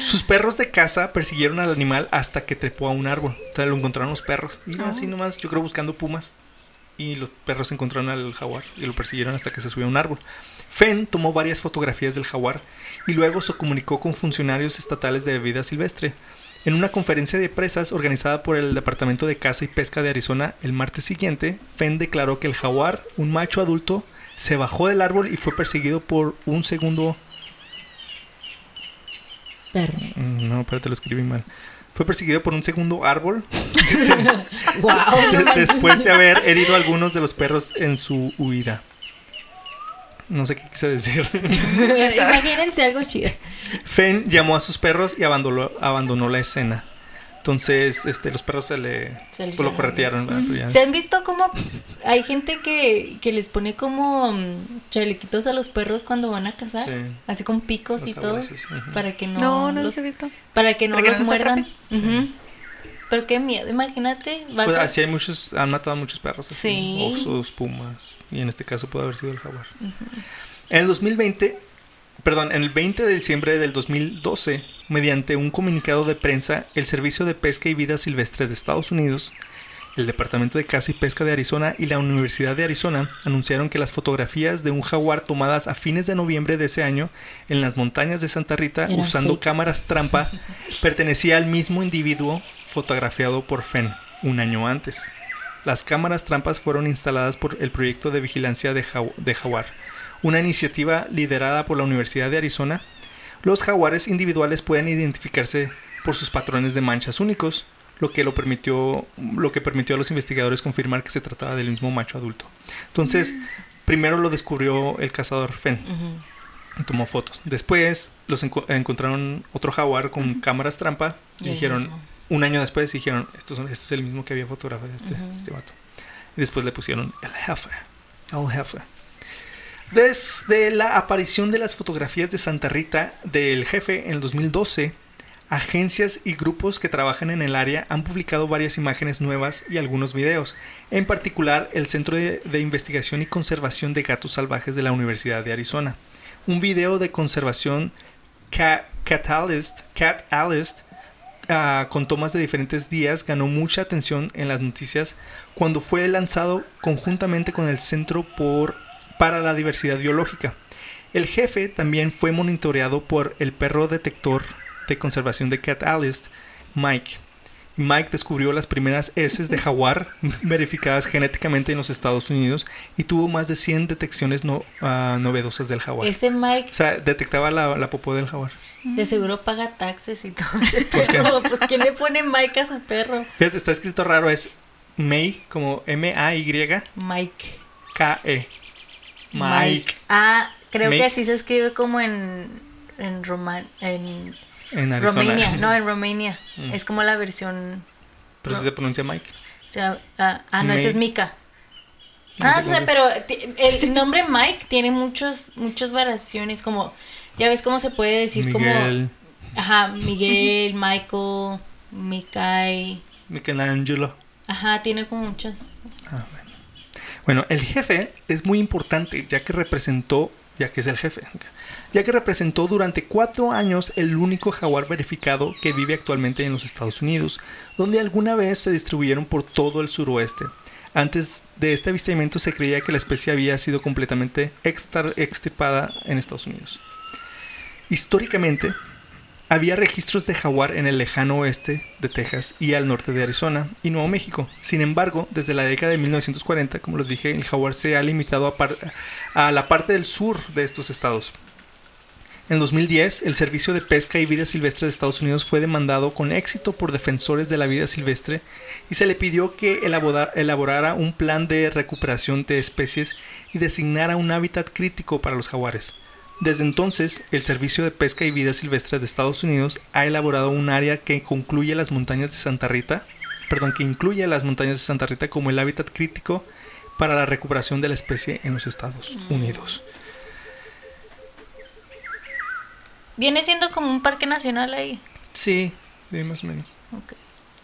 Sus perros de casa persiguieron al animal hasta que trepó a un árbol. O sea, lo encontraron los perros. Iba así nomás, yo creo buscando pumas. Y los perros encontraron al jaguar y lo persiguieron hasta que se subió a un árbol. Fenn tomó varias fotografías del jaguar y luego se comunicó con funcionarios estatales de vida silvestre. En una conferencia de presas organizada por el Departamento de Caza y Pesca de Arizona el martes siguiente, Fenn declaró que el jaguar, un macho adulto, se bajó del árbol y fue perseguido por un segundo
Perro.
Mm, No, pero te lo escribí mal. Fue perseguido por un segundo árbol [LAUGHS]
Wow, [LAUGHS]
después de haber herido a algunos de los perros en su huida. No sé qué quise decir. [LAUGHS]
Imagínense algo chido.
Fenn llamó a sus perros y abandonó, abandonó la escena. Entonces, este, los perros se le
Se
pues, lo corretearon.
¿Se han visto cómo hay gente que, que les pone como mm, chalequitos a los perros cuando van a cazar?
Sí.
Así con picos
Los
y todo. Para que no,
No, no
los,
los he visto.
para que no
Para que
los muerdan. Pero qué miedo, imagínate. Vas
Pues
a-
así hay muchos, han matado a muchos perros. así,
Sí.
Osos, pumas. Y en este caso puede haber sido el jaguar. En el 2020, perdón, en el 20 de diciembre del 2012, mediante un comunicado de prensa, el Servicio de Pesca y Vida Silvestre de Estados Unidos, el Departamento de Caza y Pesca de Arizona y la Universidad de Arizona anunciaron que las fotografías de un jaguar tomadas a fines de noviembre de ese año en las montañas de Santa Rita usando
fake.
cámaras trampa [LAUGHS] pertenecía al mismo individuo fotografiado por Fenn un año antes. Las cámaras trampas fueron instaladas por el proyecto de vigilancia de, Jagu- de jaguar, una iniciativa liderada por la Universidad de Arizona. Los jaguares individuales pueden identificarse por sus patrones de manchas únicos, lo que, lo, permitió, lo que permitió a los investigadores confirmar que se trataba del mismo macho adulto. Entonces, primero lo descubrió el cazador Fenn y tomó fotos. Después los enco- encontraron otro jaguar con cámaras trampa y, dijeron, un año después dijeron, Estos son- este es el mismo que había fotografiado este,
Ujú.
este vato. Y después le pusieron el jefe, el jefe. Desde la aparición de las fotografías de Santa Rita del jefe en el 2012, agencias y grupos que trabajan en el área han publicado varias imágenes nuevas y algunos videos. En particular, el Centro de, Investigación y Conservación de Gatos Salvajes de la Universidad de Arizona. Un video de conservación Cat, Catalyst, Catalyst ah, con tomas de diferentes días ganó mucha atención en las noticias cuando fue lanzado conjuntamente con el Centro por, para la Diversidad Biológica. El jefe también fue monitoreado por el perro detector de conservación de Catalyst, Mike. Mike descubrió las primeras heces de jaguar [LAUGHS] verificadas genéticamente en los Estados Unidos y tuvo más de 100 detecciones no, ah, novedosas del jaguar.
Ese Mike
O sea, detectaba la, la popó del jaguar.
de seguro paga taxes y todo ese perro. Pues ¿quién le pone Mike a su perro?
Fíjate, está escrito raro, es May, como M-A-Y-K-E.
Mike.
Mike.
Ah, creo
Mike.
que así se escribe como en en Roma, en
En.
Romania, [LAUGHS] no, en Romania.
Mm.
Es como la versión
Pero si se pronuncia Mike.
o sea, ah, ah, no, esa es Mika.
No
Ah,
sé
o sea,
cómo-
pero el nombre Mike tiene muchos muchas variaciones como ya ves cómo se puede decir como
Miguel,
ajá, Miguel, [LAUGHS] Michael, Mikai.
Michelangelo.
Ajá, tiene como muchas.
Ah, bueno. El jefe es muy importante ya que representó, ya que es el jefe, ya que representó durante cuatro años el único jaguar verificado que vive actualmente en los Estados Unidos, donde alguna vez se distribuyeron por todo el suroeste. Antes de este avistamiento se creía que la especie había sido completamente extirpada en Estados Unidos. Históricamente, había registros de jaguar en el lejano oeste de Texas y al norte de Arizona y Nuevo México. Sin embargo, desde la década de 1940, como les dije, el jaguar se ha limitado a, a la parte del sur de estos estados. En 2010, el Servicio de Pesca y Vida Silvestre de Estados Unidos fue demandado con éxito por defensores de la vida silvestre y se le pidió que elabora- elaborara un plan de recuperación de especies y designara un hábitat crítico para los jaguares. Desde entonces, el Servicio de Pesca y Vida Silvestre de Estados Unidos ha elaborado un área que concluye las montañas de Santa Rita, perdón, que incluye las montañas de Santa Rita como el hábitat crítico para la recuperación de la especie en los Estados Unidos.
Viene siendo como un parque nacional ahí.
Sí, sí, más o menos.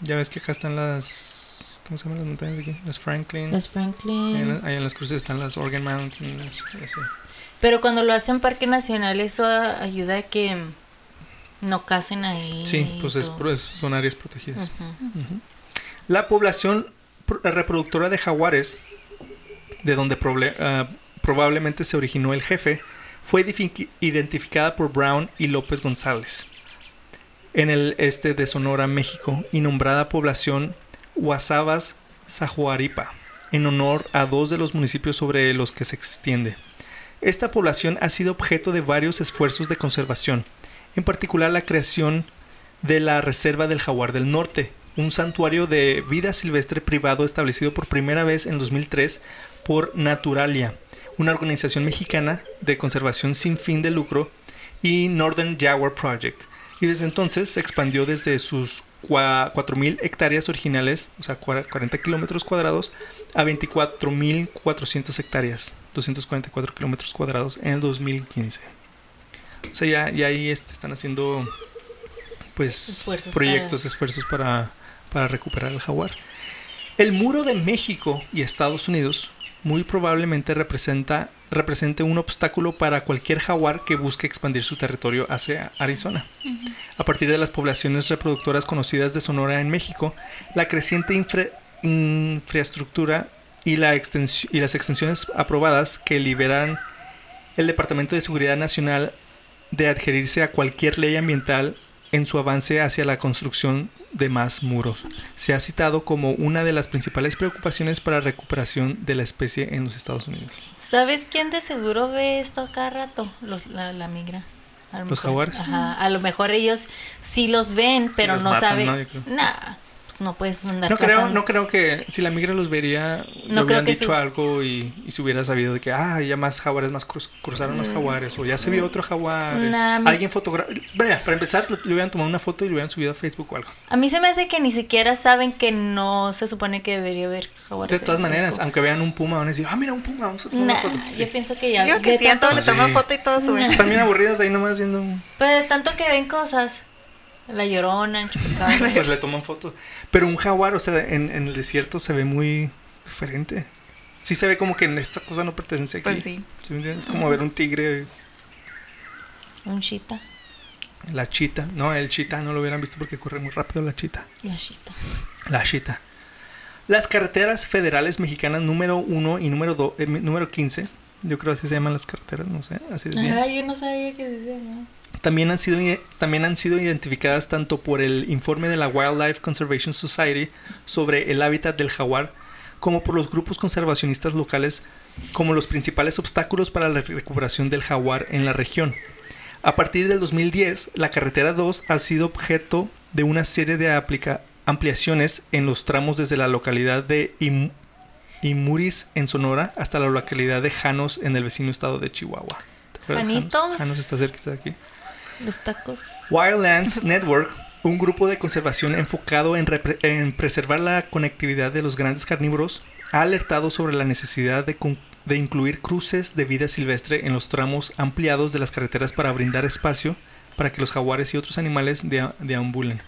Ya ves que acá están las. ¿Cómo se llaman las montañas de aquí? Las Franklin. Ahí
Franklin.
en, la- ahí en las cruces están las Organ Mountain. las- así.
Pero cuando lo hacen parque nacional, eso ayuda a que no casen ahí.
Sí, pues es, son áreas protegidas. La población pro- reproductora de jaguares, de donde ah, probablemente se originó el jefe, fue identificada por Brown y López González en el este de Sonora, México, y nombrada población Guasabas Sajuaripa, en honor a dos de los municipios sobre los que se extiende. Esta población ha sido objeto de varios esfuerzos de conservación, en particular la creación de la Reserva del Jaguar del Norte, un santuario de vida silvestre privado establecido por primera vez en 2003 por Naturalia, una organización mexicana de conservación sin fin de lucro, y Northern Jaguar Project. Y desde entonces se expandió desde sus 4.000 hectáreas originales, o sea, cua- 40 kilómetros cuadrados, a 24.400 hectáreas, 244 kilómetros cuadrados en el 2015. O sea, ya, ya ahí este, están haciendo pues
Esfuerzos
proyectos, esfuerzos para, para recuperar el jaguar. El muro de México y Estados Unidos muy probablemente representa, represente un obstáculo para cualquier jaguar que busque expandir su territorio hacia Arizona. A partir de las poblaciones reproductoras conocidas de Sonora en México, la creciente infra- infraestructura y, la y las extensiones aprobadas que liberan el Departamento de Seguridad Nacional de adherirse a cualquier ley ambiental en su avance hacia la construcción de más muros. Se ha citado como una de las principales preocupaciones para la recuperación de la especie en los Estados Unidos.
¿Sabes quién de seguro ve esto a cada rato? Los, la, la migra. A lo
¿Los
mejor-
jaguares?
Ajá, a lo mejor ellos sí los ven, pero
los
no
matan,
saben.
¿no?
Nah, pues no puedes andar
No creo,
cazando.
no creo que si la migra los vería,
No
le hubieran
que
dicho
su-
algo y, y se hubiera sabido de que, ah, ya más jaguares, más cruz- cruzaron más jaguares, o ya se vio otro jaguar.
Mm. Nah, mis-
Alguien fotogra... Vaya, para empezar, le hubieran tomado una foto y le hubieran subido a Facebook o algo.
A mí se me hace que ni siquiera saben que no se supone que debería haber jaguares.
De todas maneras, aunque vean un puma, van a decir, ah, mira un puma, vamos a tomar
Nah,
una foto. Sí.
yo pienso que ya.
Digo que
de
sí, a
tanto-
todos le
Sí.
toman foto y todo suben.
Nah.
Están bien aburridas ahí nomás viendo,
Pero de tanto que ven cosas. La llorona, el [LAUGHS]
pues le toman fotos. Pero un jaguar, o sea, en, en el desierto se ve muy diferente. Sí se ve como que en esta cosa no pertenece aquí.
Pues sí.
¿Sí me entiendes? Es como ver un tigre,
Un chita.
la chita. No, el chita no lo hubieran visto porque corre muy rápido la chita.
La chita.
La chita. Las carreteras federales mexicanas número 1 y número, do- eh, número 15, yo creo así se llaman las carreteras, no sé, así decían.
Ay, yo no sabía que decía, ¿no?
También han, sido, también han sido identificadas tanto por el informe de la Wildlife Conservation Society sobre el hábitat del jaguar, como por los grupos conservacionistas locales como los principales obstáculos para la recuperación del jaguar en la región. A partir del 2010, la carretera 2 ha sido objeto de una serie de aplica- ampliaciones en los tramos desde la localidad de Im- Imuris en Sonora hasta la localidad de Janos en el vecino estado de Chihuahua.
Janitos.
Janos está cerquita de aquí.
Los tacos.
Wildlands [LAUGHS] Network, un grupo de conservación enfocado en, en preservar la conectividad de los grandes carnívoros, ha alertado sobre la necesidad de, incluir cruces de vida silvestre en los tramos ampliados de las carreteras para brindar espacio para que los jaguares y otros animales dea- deambulen.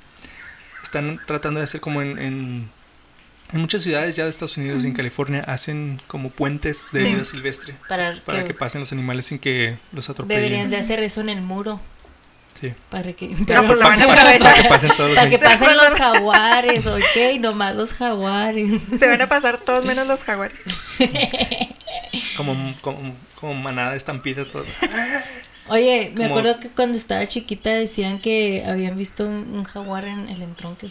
Están tratando de hacer como en, en, en muchas ciudades ya de Estados Unidos y en California, hacen como puentes de
Sí.
vida silvestre
Para,
para que
que,
pasen los animales sin que los atropellen.
deberían de hacer eso en el muro.
Sí.
Para que,
No, [LAUGHS] pues lo van a
Para
aprovechar.
que pasen todos los
para que
Se
pasen los jaguares, ok, nomás los jaguares.
Se van a pasar todos menos los jaguares. [LAUGHS]
como, como, como manada de estampida todo.
Oye, me
Como-
acuerdo que cuando estaba chiquita decían que habían visto un, un jaguar en el entronque.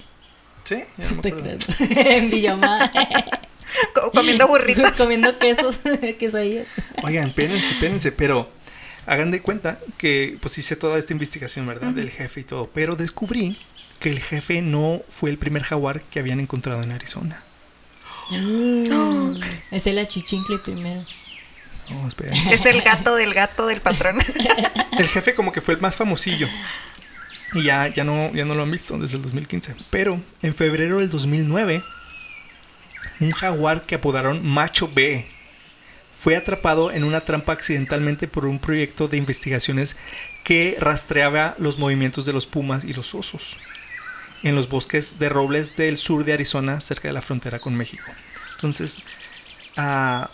Sí, ya no me
¿Te [LAUGHS] en Villomada. [LAUGHS]
Comiendo burritos. [LAUGHS]
Comiendo quesos, quesadillas.
Oigan, espérense, espérense, pero hagan de cuenta que pues hice toda esta investigación, ¿verdad? Del jefe y todo, pero descubrí que el jefe no fue el primer jaguar que habían encontrado en Arizona. [GASPS]
Es la chichincle primero.
No.
Es el gato del gato del patrón.
El jefe como que fue el más famosillo. Y ya, ya, no, ya no lo han visto desde el 2015. Pero en febrero del 2009, un jaguar que apodaron Macho B fue atrapado en una trampa accidentalmente por un proyecto de investigaciones que rastreaba los movimientos de los pumas y los osos en los bosques de robles del sur de Arizona, cerca de la frontera con México. Entonces, ah,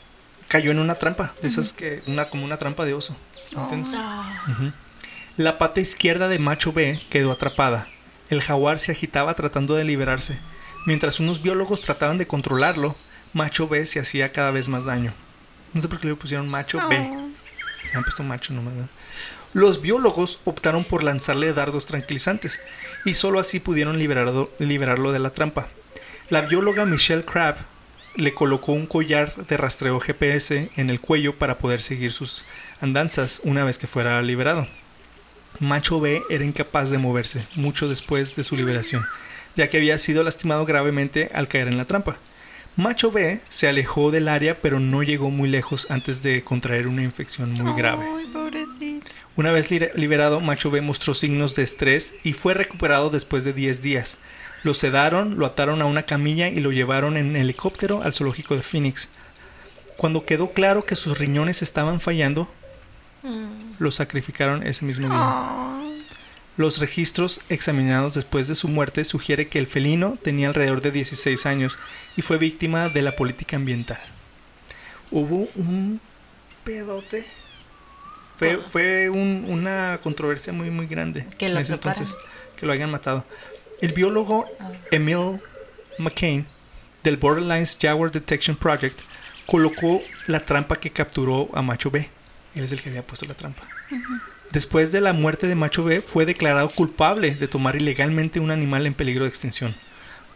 cayó en una trampa, de esas que, una, como una trampa de oso. ¿entiendes? Ujú. La pata izquierda de Macho B quedó atrapada. El jaguar se agitaba tratando de liberarse. Mientras unos biólogos trataban de controlarlo, Macho B se hacía cada vez más daño. No sé por qué le pusieron Macho B. Le han puesto macho nomás. ¿no? Los biólogos optaron por lanzarle dardos tranquilizantes y solo así pudieron liberarlo, liberarlo de la trampa. La bióloga Michelle Crabb le colocó un collar de rastreo GPS en el cuello para poder seguir sus andanzas una vez que fuera liberado. Macho B era incapaz de moverse mucho después de su liberación, ya que había sido lastimado gravemente al caer en la trampa. Macho B se alejó del área pero no llegó muy lejos antes de contraer una infección muy grave.
Ay.
Una vez li- liberado, Macho B mostró signos de estrés y fue recuperado después de 10 días. Lo sedaron, lo ataron a una camilla y lo llevaron en helicóptero al zoológico de Phoenix. Cuando quedó claro que sus riñones estaban fallando, lo sacrificaron ese mismo día.
Oh,
Los registros examinados después de su muerte sugiere que el felino tenía alrededor de 16 años y fue víctima de la política ambiental. Hubo un pedote. Fue,
Ah.
fue un- una controversia muy muy grande
Que
en ese entonces que lo hayan matado. El biólogo
Ah.
Emil McCain del Borderlands Jaguar Detection Project colocó la trampa que capturó a Macho B. Él es el que había puesto la trampa. Después de la muerte de Macho B, fue declarado culpable de tomar ilegalmente un animal en peligro de extinción.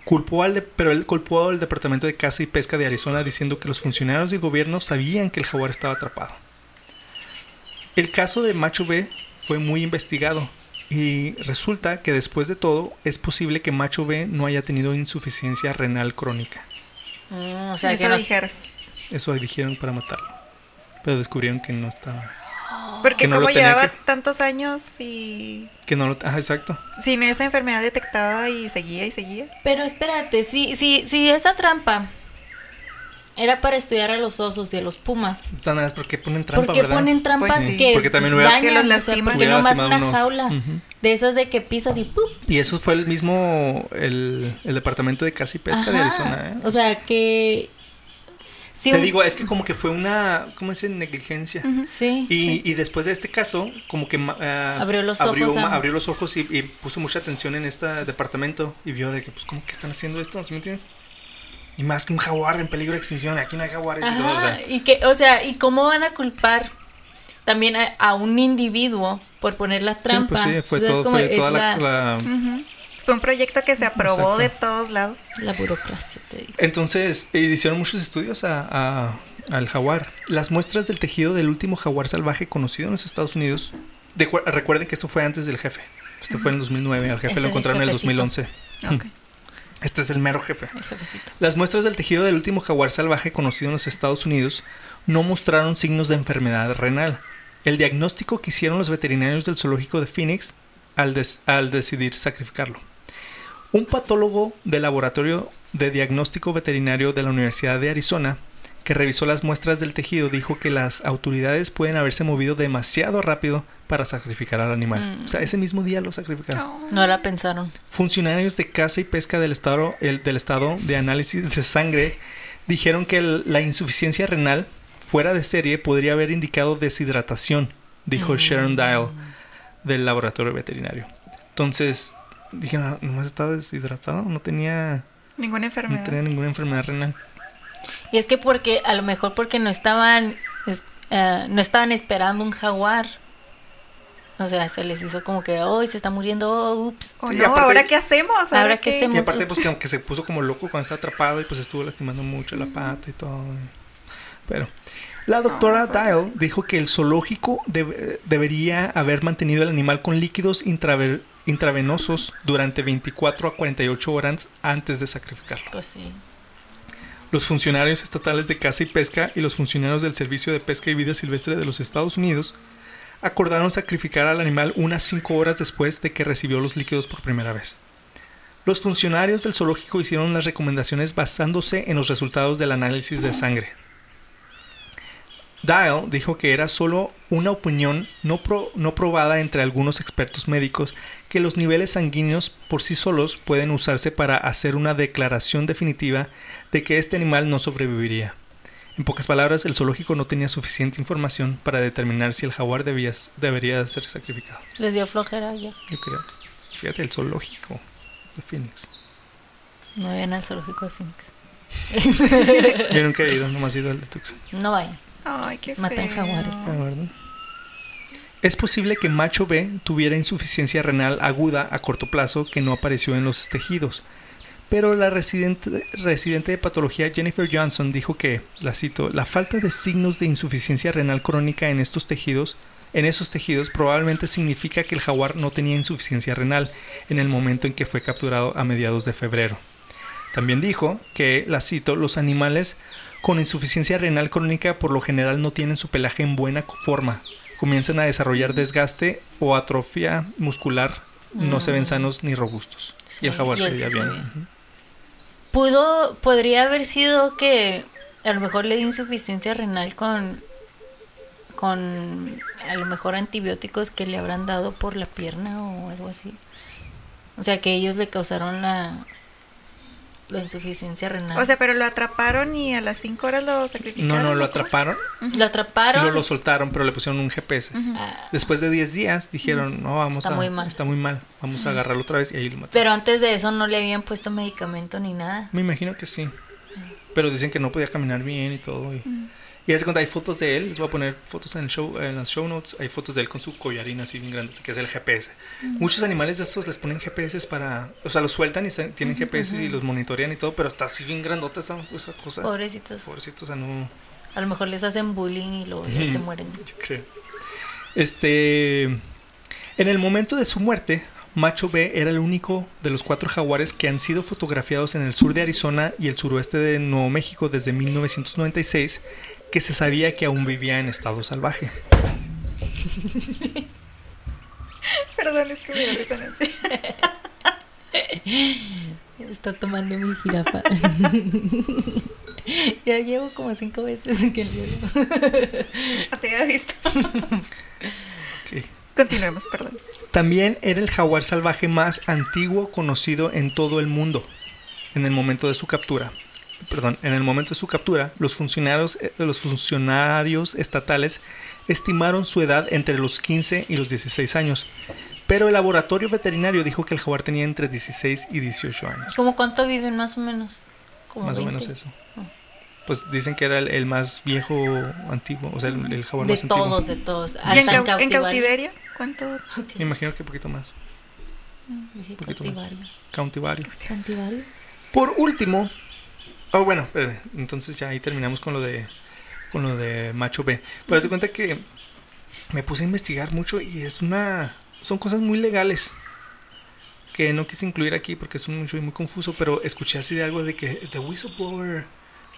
Culpó al de- pero él culpó al Departamento de Caza y Pesca de Arizona diciendo que los funcionarios del gobierno sabían que el jaguar estaba atrapado. El caso de Macho B fue muy investigado y resulta que después de todo es posible que Macho B no haya tenido insuficiencia renal crónica.
Mm, o sea,
eso
que no-
dijeron.
Eso dijeron para matarlo. Pero descubrieron que no estaba.
Porque
Que no lo
como llevaba
que-
tantos años y
Que no lo. Ajá, exacto.
sin esa enfermedad detectada y seguía y seguía.
Pero espérate, si, si, si esa trampa era para estudiar a los osos y a los pumas,
Nada más porque ponen trampa,
¿por qué
¿verdad?
ponen trampas
Pues sí.
que
Porque también hubiera-
dañan?
Que los
o sea,
lastiman.
¿por qué
Hubiera
no más
lastimado
una
uno.
jaula? De esas de que pisas y ¡pum!
Y eso fue el mismo. El, el departamento de caza y pesca de. Arizona, ¿eh?
O sea, que...
Te
un-
digo, es que como que fue una. ¿Cómo? Negligencia.
Sí.
Y, y después de este caso, como que ah,
Abrió los
abrió,
ojos a-
ma- abrió los ojos y, y puso mucha atención en este departamento y vio de que, pues, ¿cómo que están haciendo esto? ¿Sí me entiendes? Y más que un jaguar en peligro de extinción, aquí no hay jaguares y todo, o sea,
y que, o sea, ¿y cómo van a culpar también a, a un individuo por poner la
sí,
trampa?
pues sí, fue todo, fue toda la,
la,
la-
Fue un proyecto que se aprobó
Exacto.
de todos lados.
la burocracia, te digo.
Entonces, eh, hicieron muchos estudios a, a- al jaguar. Las muestras del tejido del último jaguar salvaje conocido en los Estados Unidos. de cu- recuerden que esto fue antes del jefe. Esto fue en el 2009. Al jefe
Ese
lo encontraron en el
jefecito.
2011.
Ok.
Este es el mero jefe.
El jefecito.
Las muestras del tejido del último jaguar salvaje conocido en los Estados Unidos no mostraron signos de enfermedad renal. El diagnóstico que hicieron los veterinarios del zoológico de Phoenix al, des- al decidir sacrificarlo. Un patólogo del laboratorio de diagnóstico veterinario de la Universidad de Arizona que revisó las muestras del tejido dijo que las autoridades pueden haberse movido demasiado rápido para sacrificar al animal.
Mm.
O sea, ese mismo día lo sacrificaron.
No.
No la pensaron.
Funcionarios de caza y pesca del estado, el- del estado de análisis de sangre dijeron que el- la insuficiencia renal fuera de serie podría haber indicado deshidratación, dijo
Mm.
Sharon Dial del laboratorio veterinario. Entonces, dijeron, ¿no estaba deshidratado? No tenía,
Ninguna
no
enfermedad.
tenía ninguna enfermedad renal.
Y es que porque, a lo mejor porque no estaban, es- eh, no estaban esperando un jaguar. O sea, se les hizo como que, hoy se está muriendo, oh, ups.
O
Sí,
no,
aparte-
¿ahora qué hacemos? ¿Ahora,
¿Ahora qué
qué?
hacemos?
Y aparte, pues que, que se puso como loco cuando estaba atrapado y pues estuvo lastimando mucho la pata y todo. Pero la doctora
No,
Dial dijo que el zoológico deb- debería haber mantenido el animal con líquidos intraver- intravenosos durante 24 a 48 horas antes de sacrificarlo.
Pues sí.
Los funcionarios estatales de caza y pesca y los funcionarios del Servicio de Pesca y Vida Silvestre de los Estados Unidos acordaron sacrificar al animal unas 5 horas después de que recibió los líquidos por primera vez. Los funcionarios del zoológico hicieron las recomendaciones basándose en los resultados del análisis de sangre. Dial dijo que era solo una opinión no, pro- no probada entre algunos expertos médicos que los niveles sanguíneos por sí solos pueden usarse para hacer una declaración definitiva de que este animal no sobreviviría. En pocas palabras, el zoológico no tenía suficiente información para determinar si el jaguar debía, debería ser sacrificado.
Les dio flojera ya.
Yo creo. Fíjate, el zoológico de Phoenix.
No vayan al zoológico de Phoenix. [LAUGHS]
Yo nunca he ido, nomás he ido al de Tucson.
No vayan.
Ay, qué
Matan
feo.
jaguares.
Ah, ¿verdad? Es posible que Macho B tuviera insuficiencia renal aguda a corto plazo que no apareció en los tejidos, pero la residente, de patología Jennifer Johnson dijo que, la cito, la falta de signos de insuficiencia renal crónica en estos tejidos, en esos tejidos probablemente significa que el jaguar no tenía insuficiencia renal en el momento en que fue capturado a mediados de febrero. También dijo que, la cito, los animales con insuficiencia renal crónica por lo general no tienen su pelaje en buena forma, comienzan a desarrollar desgaste o atrofia muscular, no se ven sanos ni robustos. y el jaguar
y
se
él
veía
sí se
bien. Ujú.
Pudo, podría haber sido que a lo mejor le dio insuficiencia renal con, con a lo mejor antibióticos que le habrán dado por la pierna o algo así. O sea, que ellos le causaron la, la insuficiencia renal.
O sea, pero lo atraparon y a las 5 horas lo sacrificaron.
No, no, lo atraparon
lo
y
atraparon.
luego lo soltaron, pero le pusieron un GPS.
ah,
Después de 10 días dijeron, no, vamos
Está
a...
muy mal.
Está muy mal, vamos a agarrarlo otra vez y ahí lo mataron.
pero antes de eso no le habían puesto medicamento ni nada.
Me imagino que sí. Pero dicen que no podía caminar bien y todo. Y, y haz de cuenta, hay fotos de él. Les voy a poner fotos en, el show, en las show notes. Hay fotos de él con su collarín así bien grande, que es el GPS. Muchos animales de estos les ponen GPS para. O sea, los sueltan y se- tienen GPS y los monitorean y todo, pero está así bien grandota esa, esa cosa.
Pobrecitos.
Pobrecito, o sea, no.
A lo mejor les hacen bullying y luego ya se mueren.
Yo creo. Este. En el momento de su muerte, Macho B era el único de los cuatro jaguares que han sido fotografiados en el sur de Arizona y el suroeste de Nuevo México desde 1996 que se sabía que aún vivía en estado salvaje. [LAUGHS]
Perdón, es que me Nancy. [LAUGHS]
Está tomando mi jirafa. [LAUGHS] ya llevo como cinco veces que le
No te había visto. Continuemos, perdón.
También era el jaguar salvaje más antiguo conocido en todo el mundo en el momento de su captura. Perdón, en el momento de su captura, los funcionarios, eh, los funcionarios estatales estimaron su edad entre los 15 y los 16 años, pero el laboratorio veterinario dijo que el jaguar tenía entre 16 y 18 años.
¿Cómo cuánto viven más o menos? Como
Más o
20.
menos eso. Pues dicen que era el, el más viejo antiguo, o sea, el, el jaguar
De
más antiguo.
todos, de todos.
¿Y en, cautiverio? ¿Cuánto?
Me imagino que un poquito más.
Dije
poquito más.
cautivario.
Cautivario.
Cautivario.
Por último, oh bueno, espérame, entonces ya ahí terminamos con lo de con lo de Macho B. Pero de cuenta que me puse a investigar mucho y es una son cosas muy legales que no quise incluir aquí porque es un show muy confuso, pero escuché así de algo de que the whistleblower,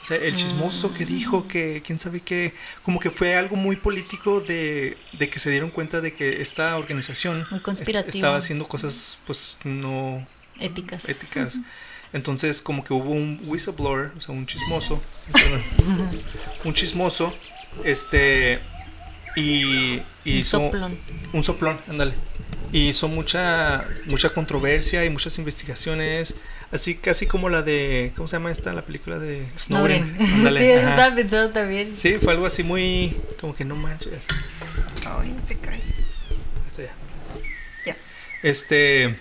o sea, el chismoso que dijo que quién sabe qué, como que fue algo muy político de, de que se dieron cuenta de que esta organización est- estaba haciendo cosas pues no
Éticas.
éticas. Entonces, como que hubo un whistleblower, o sea, un chismoso, perdón, [LAUGHS] un chismoso, este, y, y
Un
hizo
soplón.
un soplón, ándale, y hizo mucha, mucha controversia y muchas investigaciones, así casi como la de, ¿cómo se llama esta? La película de
Snowden. [LAUGHS] Sí, eso
ajá.
estaba pensando también.
Sí, fue algo así muy, como que no manches.
Ay, se cae.
Este, ya.
Ya.
Este.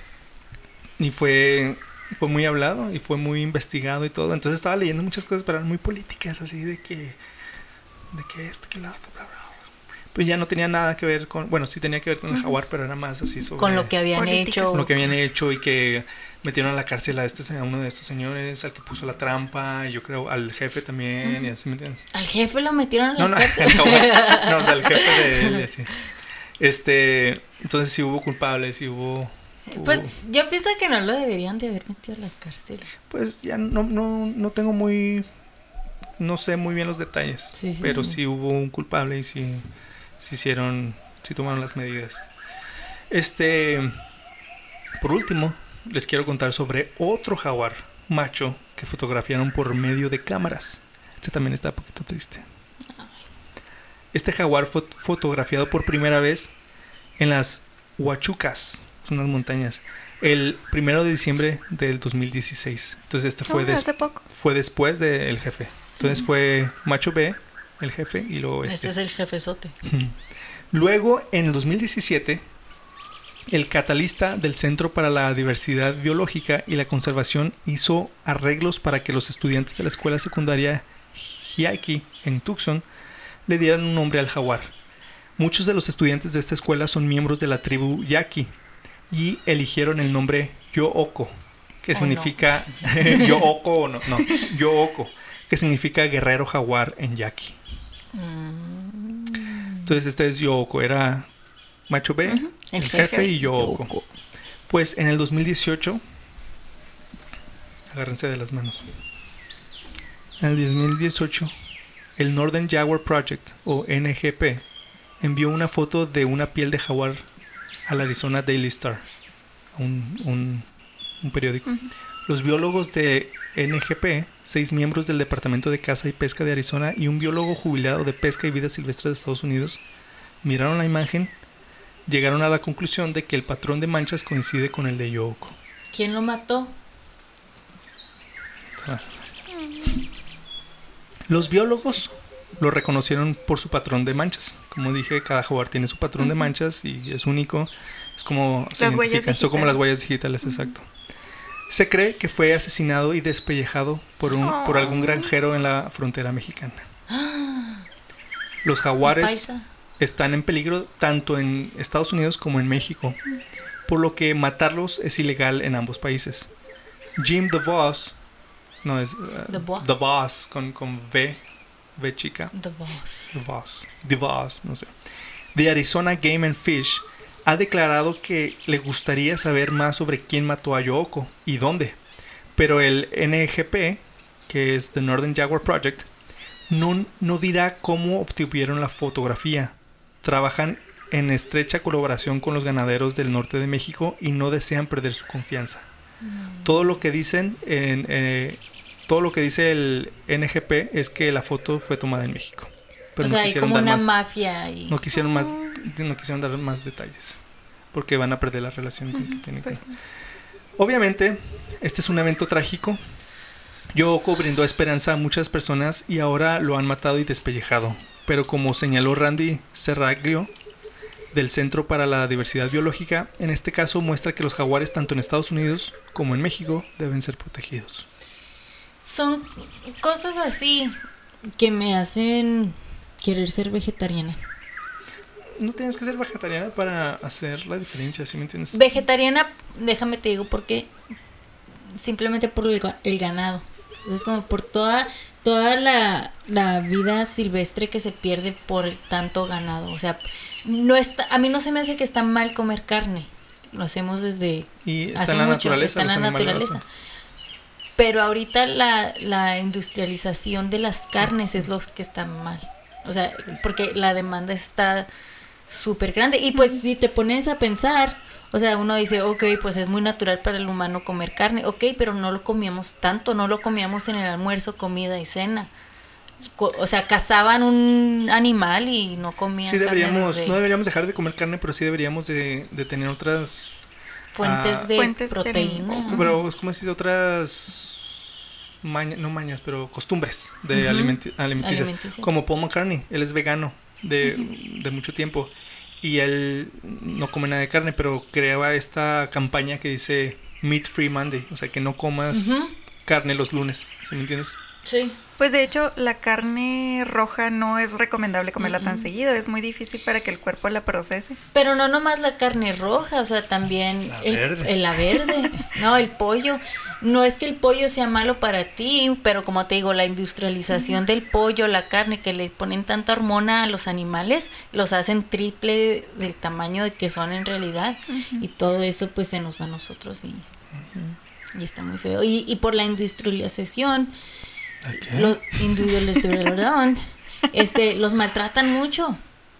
Y fue. Fue muy hablado y fue muy investigado y todo. Entonces estaba leyendo muchas cosas, pero eran muy políticas, así de que. De que esto, que la. Bla, bla, bla. Pues ya no tenía nada que ver con. Bueno, sí tenía que ver con el jaguar, pero era más así sobre.
Con lo que habían
Políticas.
hecho.
con lo que habían hecho y que metieron a la cárcel a, este, a uno de estos señores, al que puso la trampa, y yo creo al jefe también, y así, ¿me entiendes?
Al jefe lo metieron a la
No, no,
cárcel. [LAUGHS]
No, o sea, el jefe de él, y así. Este, entonces sí hubo culpables, sí hubo.
Pues yo pienso que no lo deberían de haber metido a la cárcel.
pues ya no, no, no tengo muy. No sé muy bien los detalles.
Sí, sí,
pero
sí.
sí. hubo un culpable y sí, sí hicieron. Sí tomaron las medidas. Este. Por último, les quiero contar sobre otro jaguar macho que fotografiaron por medio de cámaras. Este también está un poquito triste. Este jaguar fue fotografiado por primera vez en las Huachucas, son unas montañas, el primero de diciembre del 2016. Entonces este fue,
Oh,
des-
hace poco.
fue después del jefe. Entonces fue Macho B, el jefe, y luego
Este
este.
es el jefezote.
Luego, en el 2017, el catalista del Centro para la Diversidad Biológica y la Conservación hizo arreglos para que los estudiantes de la escuela secundaria Hiaki en Tucson le dieran un nombre al jaguar. Muchos de los estudiantes de esta escuela son miembros de la tribu Yaqui y eligieron el nombre Yooko, que
Oh, no.
significa [LAUGHS] Yooko o no, no, Yooko, que significa guerrero jaguar en Yaqui. Entonces este es Yooko, era Macho B, el,
El
jefe,
jefe,
y Yooko.
Yooko.
Pues en el 2018, agárrense de las manos. En el 2018, el Northern Jaguar Project, o NGP, envió una foto de una piel de jaguar al Arizona Daily Star, un, un- un periódico. Los biólogos de NGP, seis miembros del Departamento de Caza y Pesca de Arizona y un biólogo jubilado de pesca y vida silvestre de Estados Unidos, miraron la imagen, llegaron a la conclusión de que el patrón de manchas coincide con el de Yoko.
¿Quién lo mató?
Los biólogos lo reconocieron por su patrón de manchas. Como dije, cada jaguar tiene su patrón de manchas y es único. Es como se
Las huellas
identifican. Son como las
digitales.
huellas digitales, exacto. Se cree que fue asesinado y despellejado por, un, por algún granjero en la frontera mexicana. [GASPS] Los jaguares están en peligro tanto en Estados Unidos como en México, por lo que matarlos es ilegal en ambos países. Jim DeVos, no es uh.
DeVos
con, con V, V chica,
The Boss.
DeVos, DeVos, no sé, de Arizona Game and Fish, ha declarado que le gustaría saber más sobre quién mató a Yoko y dónde, pero el NGP, que es The Northern Jaguar Project, no, no dirá cómo obtuvieron la fotografía. Trabajan en estrecha colaboración con los ganaderos del norte de México y no desean perder su confianza. Todo lo que dicen en, eh, todo lo que dice el NGP es que la foto fue tomada en México. Pero
o
no
sea, hay
quisieron
como
dar
una
más-
mafia y
no quisieron más no quisieron dar más detalles porque van a perder la relación con que tienen
Pues,
Obviamente, este es un evento trágico. Yoko brindó esperanza a muchas personas y ahora lo han matado y despellejado. Pero como señaló Randy Serraglio del Centro para la Diversidad Biológica, en este caso muestra que los jaguares tanto en Estados Unidos como en México deben ser protegidos.
Son cosas así que me hacen querer ser vegetariana.
No tienes que ser vegetariana para hacer la diferencia, ¿sí me entiendes?
Vegetariana, déjame te digo porque simplemente por el, el ganado. Es como por toda toda la, la vida silvestre que se pierde por el tanto ganado. O sea, no está, a mí no se me hace que está mal comer carne. Lo hacemos desde
y está
hace
en la
mucho,
naturaleza.
está en la
lo
naturaleza.
hacen.
Pero ahorita la, la industrialización de las carnes es lo que está mal. O sea, porque la demanda está súper grande. Y pues si te pones a pensar, o sea, uno dice, ok, pues es muy natural para el humano comer carne, ok, pero no lo comíamos tanto, no lo comíamos en el almuerzo, comida y cena. O sea, cazaban un animal y no comían
Sí
carne
deberíamos,
desde
no deberíamos dejar de comer carne, pero sí deberíamos de, de tener otras,
fuentes
ah,
de
Fuentes
proteína.
pero es como decir otras mañas, no mañas, pero costumbres de alimenti- alimenticias.
Alimenticias.
Como Paul McCartney, él es vegano de, de mucho tiempo y él no come nada de carne, pero creaba esta campaña que dice Meat Free Monday, o sea que no comas carne los lunes, ¿sí me entiendes?
Sí.
Pues de hecho, la carne roja no es recomendable comerla tan seguido. Es muy difícil para que el cuerpo la procese.
Pero no nomás la carne roja, o sea, también
La
el,
verde.
el- la verde, [LAUGHS] no, el pollo. No es que el pollo sea malo para ti, pero como te digo, la industrialización del pollo, la carne, que le ponen tanta hormona a los animales, los hacen triple del tamaño de que son en realidad. Y todo eso pues se nos va a nosotros y, y está muy feo. Y, y por la industrialización, los individualización, este, los maltratan mucho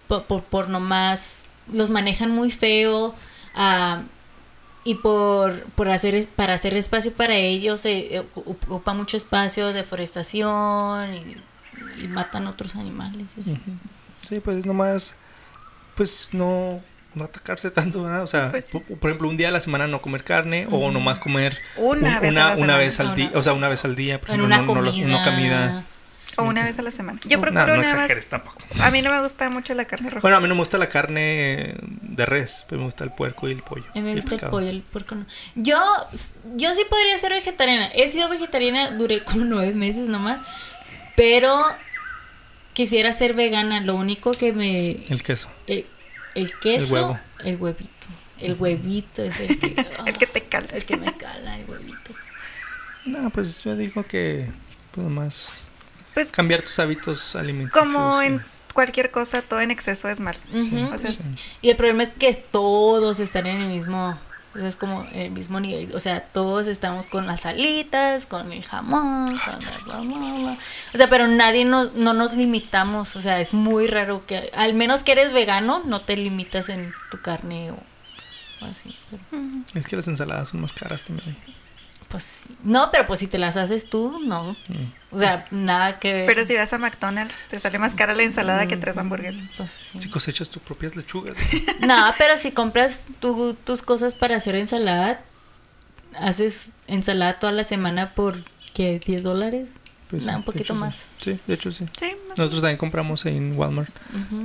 por, por, por nomás, los manejan muy feo ah, y por, por hacer, es- para hacer espacio para ellos se ocupa mucho espacio, deforestación y, y matan otros animales.
Sí, pues nomás, pues no, no atacarse tanto, ¿verdad? O sea,
Pues
por, ejemplo, un día a la semana no comer carne o nomás comer
Una
un-
vez
una, una vez al día, o sea, una vez al día, por ejemplo,
una
no- no lo-
comida.
una comida.
O una vez a la semana. Yo
No,
procuro
no
nada más.
tampoco.
A mí no me gusta mucho la carne roja.
Bueno, a mí no me gusta la carne de res, pero me gusta el puerco y el pollo.
A mí me gusta el
pescado.
pollo, el puerco no. Yo, yo sí podría ser vegetariana. He sido vegetariana, duré como nueve meses nomás. Pero quisiera ser vegana. Lo único que me.
El queso.
El, el queso,
El huevo.
el huevito. El huevito es el que, [LAUGHS]
El que te cala.
el que me cala, el huevito.
No, pues yo digo que pues nomás
Pues
cambiar tus hábitos alimenticios.
como en cualquier cosa, todo en exceso es mal.
Ujú.
O sea,
Sí.
Y el problema es que todos están en el mismo O sea, es como el mismo nivel. O sea, todos estamos con las alitas, con el jamón, con la bla, bla, bla. O sea, pero nadie nos, no nos limitamos. O sea, es muy raro que, al menos que eres vegano, no te limitas en tu carne o, o así. Pero,
Es que las ensaladas son más caras también.
Pues sí. No, pero pues si te las haces tú, no.
Mm.
O sea, nada que ver.
Pero si vas a McDonald's, te sale más cara la ensalada que tres hamburguesas.
Pues sí.
Si cosechas tus propias lechugas.
No, pero si compras tu- tus cosas para hacer ensalada, haces ensalada toda la semana por, ¿qué? ¿10 dólares?
Pues
No,
sí,
un poquito
hecho
más.
Sí, de hecho sí.
Sí, más
Nosotros también compramos ahí en Walmart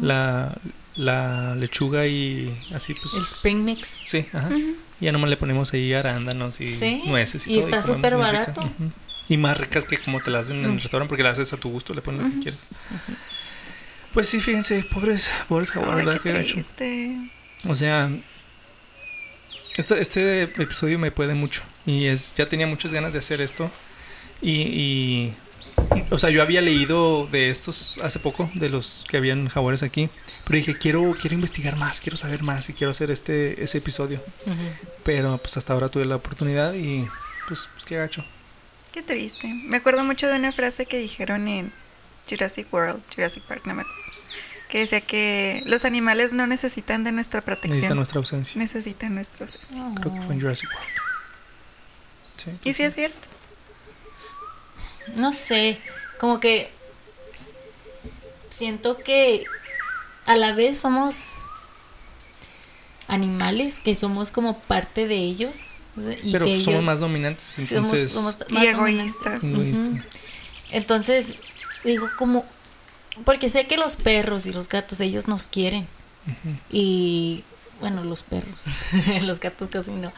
la, la lechuga y así pues.
El Spring Mix.
Sí, ajá. Y ya nomás le ponemos ahí arándanos y
Sí,
nueces y,
y
todo.
está súper barato.
Y más ricas que como te las hacen en el restaurante porque las haces a tu gusto, le pones lo que quieres. Pues sí, fíjense, pobres, pobres
Ay,
¿verdad?
qué triste.
O sea, este, este episodio me puede mucho. Y es, ya tenía muchas ganas de hacer esto. Y, y- o sea, yo había leído de estos hace poco, de los que habían jaguares aquí. Pero dije, quiero, quiero investigar más, quiero saber más y quiero hacer este, ese episodio. Pero pues hasta ahora tuve la oportunidad y pues, pues qué gacho.
Qué triste. Me acuerdo mucho de una frase que dijeron en Jurassic World, Jurassic Park, no me acuerdo. Que decía que los animales no necesitan de nuestra protección.
nuestra ausencia.
Necesitan nuestros.
Creo que fue en Jurassic World. Sí.
Y sí es cierto.
No sé, como que siento que a la vez somos animales, que somos como parte de ellos. Y
Pero
que
somos
ellos
más dominantes,
somos-
entonces...
somos más
egoístas.
Entonces, digo como, porque sé que los perros y los gatos, ellos nos quieren. Y bueno, los perros, [LAUGHS] los gatos casi no.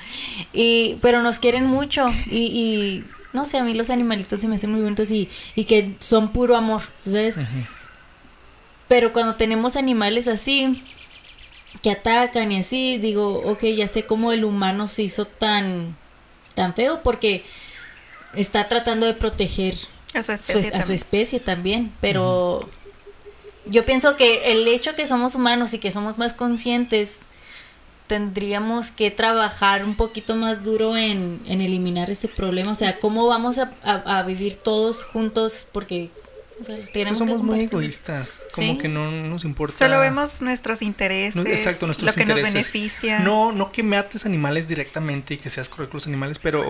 Y, pero nos quieren mucho. Y, y no sé, a mí los animalitos se me hacen muy bonitos y, y que son puro amor, ¿sabes? Pero cuando tenemos animales así, que atacan y así, digo, ok, ya sé cómo el humano se hizo tan, tan feo porque está tratando de proteger
A su
a especie también, pero yo pienso que el hecho que somos humanos y que somos más conscientes, tendríamos que trabajar un poquito más duro en, en eliminar ese problema, o sea, cómo vamos a, a- a vivir todos juntos, porque o sea, tenemos que
somos muy
compartir.
egoístas, como
Sí.
que no nos importa.
Solo vemos nuestros intereses.
No, exacto, nuestros
lo que nos
intereses.
beneficia.
No, no que mates animales directamente y que seas correcto con los animales, pero,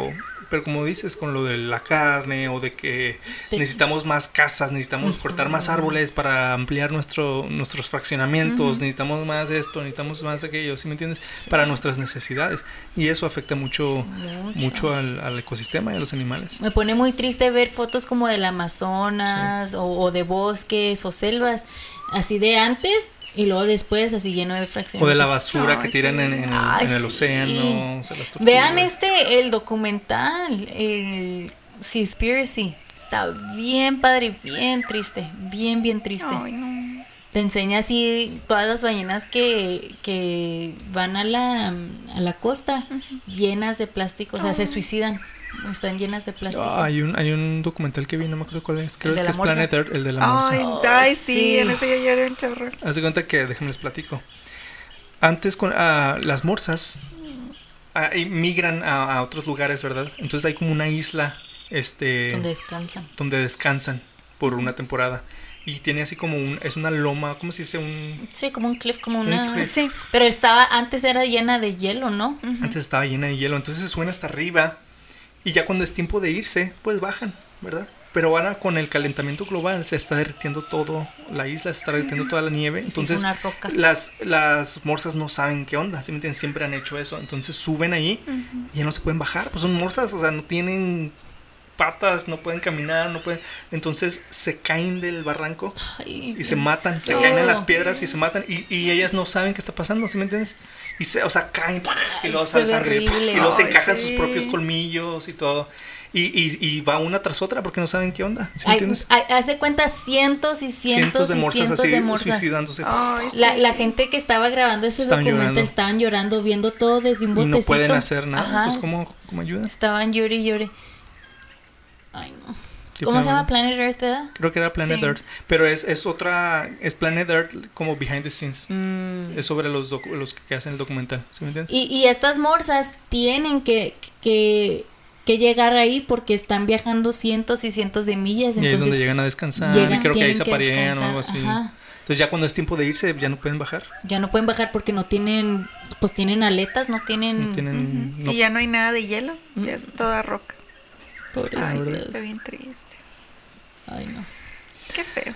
pero como dices, con lo de la carne o de que
Te-
necesitamos más casas, necesitamos cortar más árboles para ampliar nuestro, nuestros fraccionamientos, necesitamos más esto, necesitamos más aquello, ¿sí me entiendes? Para nuestras necesidades. Y eso afecta mucho,
Mucho.
mucho al, al ecosistema y a los animales.
Me pone muy triste ver fotos como del Amazonas o, o de bosques o selvas, así de antes y luego después así lleno de fracciones.
O de la basura
Ay,
que tiran
sí.
en, en el,
Ay,
en el
sí.
océano. o sea, las tortugas.
Vean este, el documental, el Seaspiracy. Está bien padre, y bien triste, bien, bien triste.
Ay, no.
Te enseña así todas las ballenas que, que van a la, a la costa llenas de plástico, o sea, se suicidan, están llenas de plástico.
Ah, hay, un, hay un documental que vi, no me acuerdo cuál es. Creo
¿El de
que
la
es? Planet Earth, el de la morsa.
Ay,
Oh,
ay, sí,
sí.
en ese yo lloré un chorro.
Haz de cuenta que, déjenme les platico. Antes con ah, las morsas ah, migran a, a otros lugares, ¿verdad? Entonces hay como una isla este,
Donde descansan.
donde descansan por una temporada. Y tiene así como un, es una loma, ¿cómo se dice? Un,
Sí, como un cliff, como
Un
una...
cliff.
Sí.
Pero estaba, antes era llena de hielo, ¿no?
Antes estaba llena de hielo, entonces se suben hasta arriba. Y ya cuando es tiempo de irse, pues bajan, ¿verdad? Pero ahora con el calentamiento global se está derritiendo todo, la isla se está derritiendo toda la nieve. Entonces
una roca.
las, las morsas no saben qué onda. Siempre han hecho eso. Entonces suben ahí y ya no se pueden bajar. Pues son morsas, o sea, no tienen patas, no pueden caminar, no pueden... Entonces se caen del barranco
Ay,
y se matan, se caen en las piedras y se matan y, y ellas no saben qué está pasando, ¿sí me entiendes? Y se, o sea, caen y luego
Se
sale sangre y luego se encajan
sí.
sus propios colmillos y todo. Y, y, y va una tras otra porque no saben qué onda, ¿sí me entiendes?
de cuenta cientos y cientos,
de
y
morsas
cientos
así
de morsas.
suicidándose.
Ay, sí.
La, la gente que estaba grabando ese
Estaban
documental
llorando.
estaban llorando, viendo todo desde un
y
botecito.
no pueden hacer nada,
Ajá.
pues ¿cómo, cómo ayudas?
Estaban llore y llore. Ay, no.
¿Qué
¿Cómo se llama Planet Earth, verdad?
Creo que era Planet
Sí.
Earth. Pero es, es otra. Es Planet Earth como behind the scenes.
Mm.
Es sobre los, docu- los que hacen el documental. ¿Sí me entiendes?
Y, y estas morsas tienen que, que, que llegar ahí porque están viajando cientos y cientos de millas.
y ahí es donde
Entonces,
llegan a descansar.
llegan-
y creo que ahí se aparean o algo así.
ajá.
Entonces ya cuando es tiempo de irse, ya no pueden bajar.
ya no pueden bajar porque no tienen, pues tienen aletas, no tienen...
No tienen. no-
Y ya no hay nada de hielo, ya es toda roca. Ay,
Pobrecitas.
sí, está bien triste.
Ay, no.
Qué feo.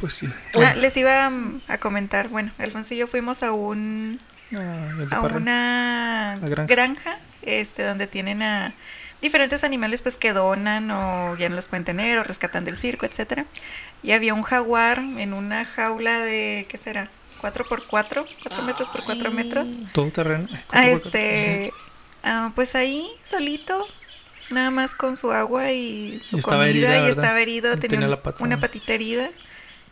Pues sí.
Ah, les iba a comentar, bueno, Alfonso y yo fuimos a un
Ah,
a
Parra.
una
granja.
granja. este donde tienen a diferentes animales pues que donan o ya no los pueden tener o rescatan del circo, etcétera. Y había un jaguar en una jaula de ¿qué será? 4 por 4, 4 metros por 4
Ay.
metros.
Todo terreno.
Ah, este ah, pues ahí solito nada más con su agua y su
Y estaba
comida
herida,
y estaba herido,
Y
tenía,
tenía
un-
la pata.
una patita herida.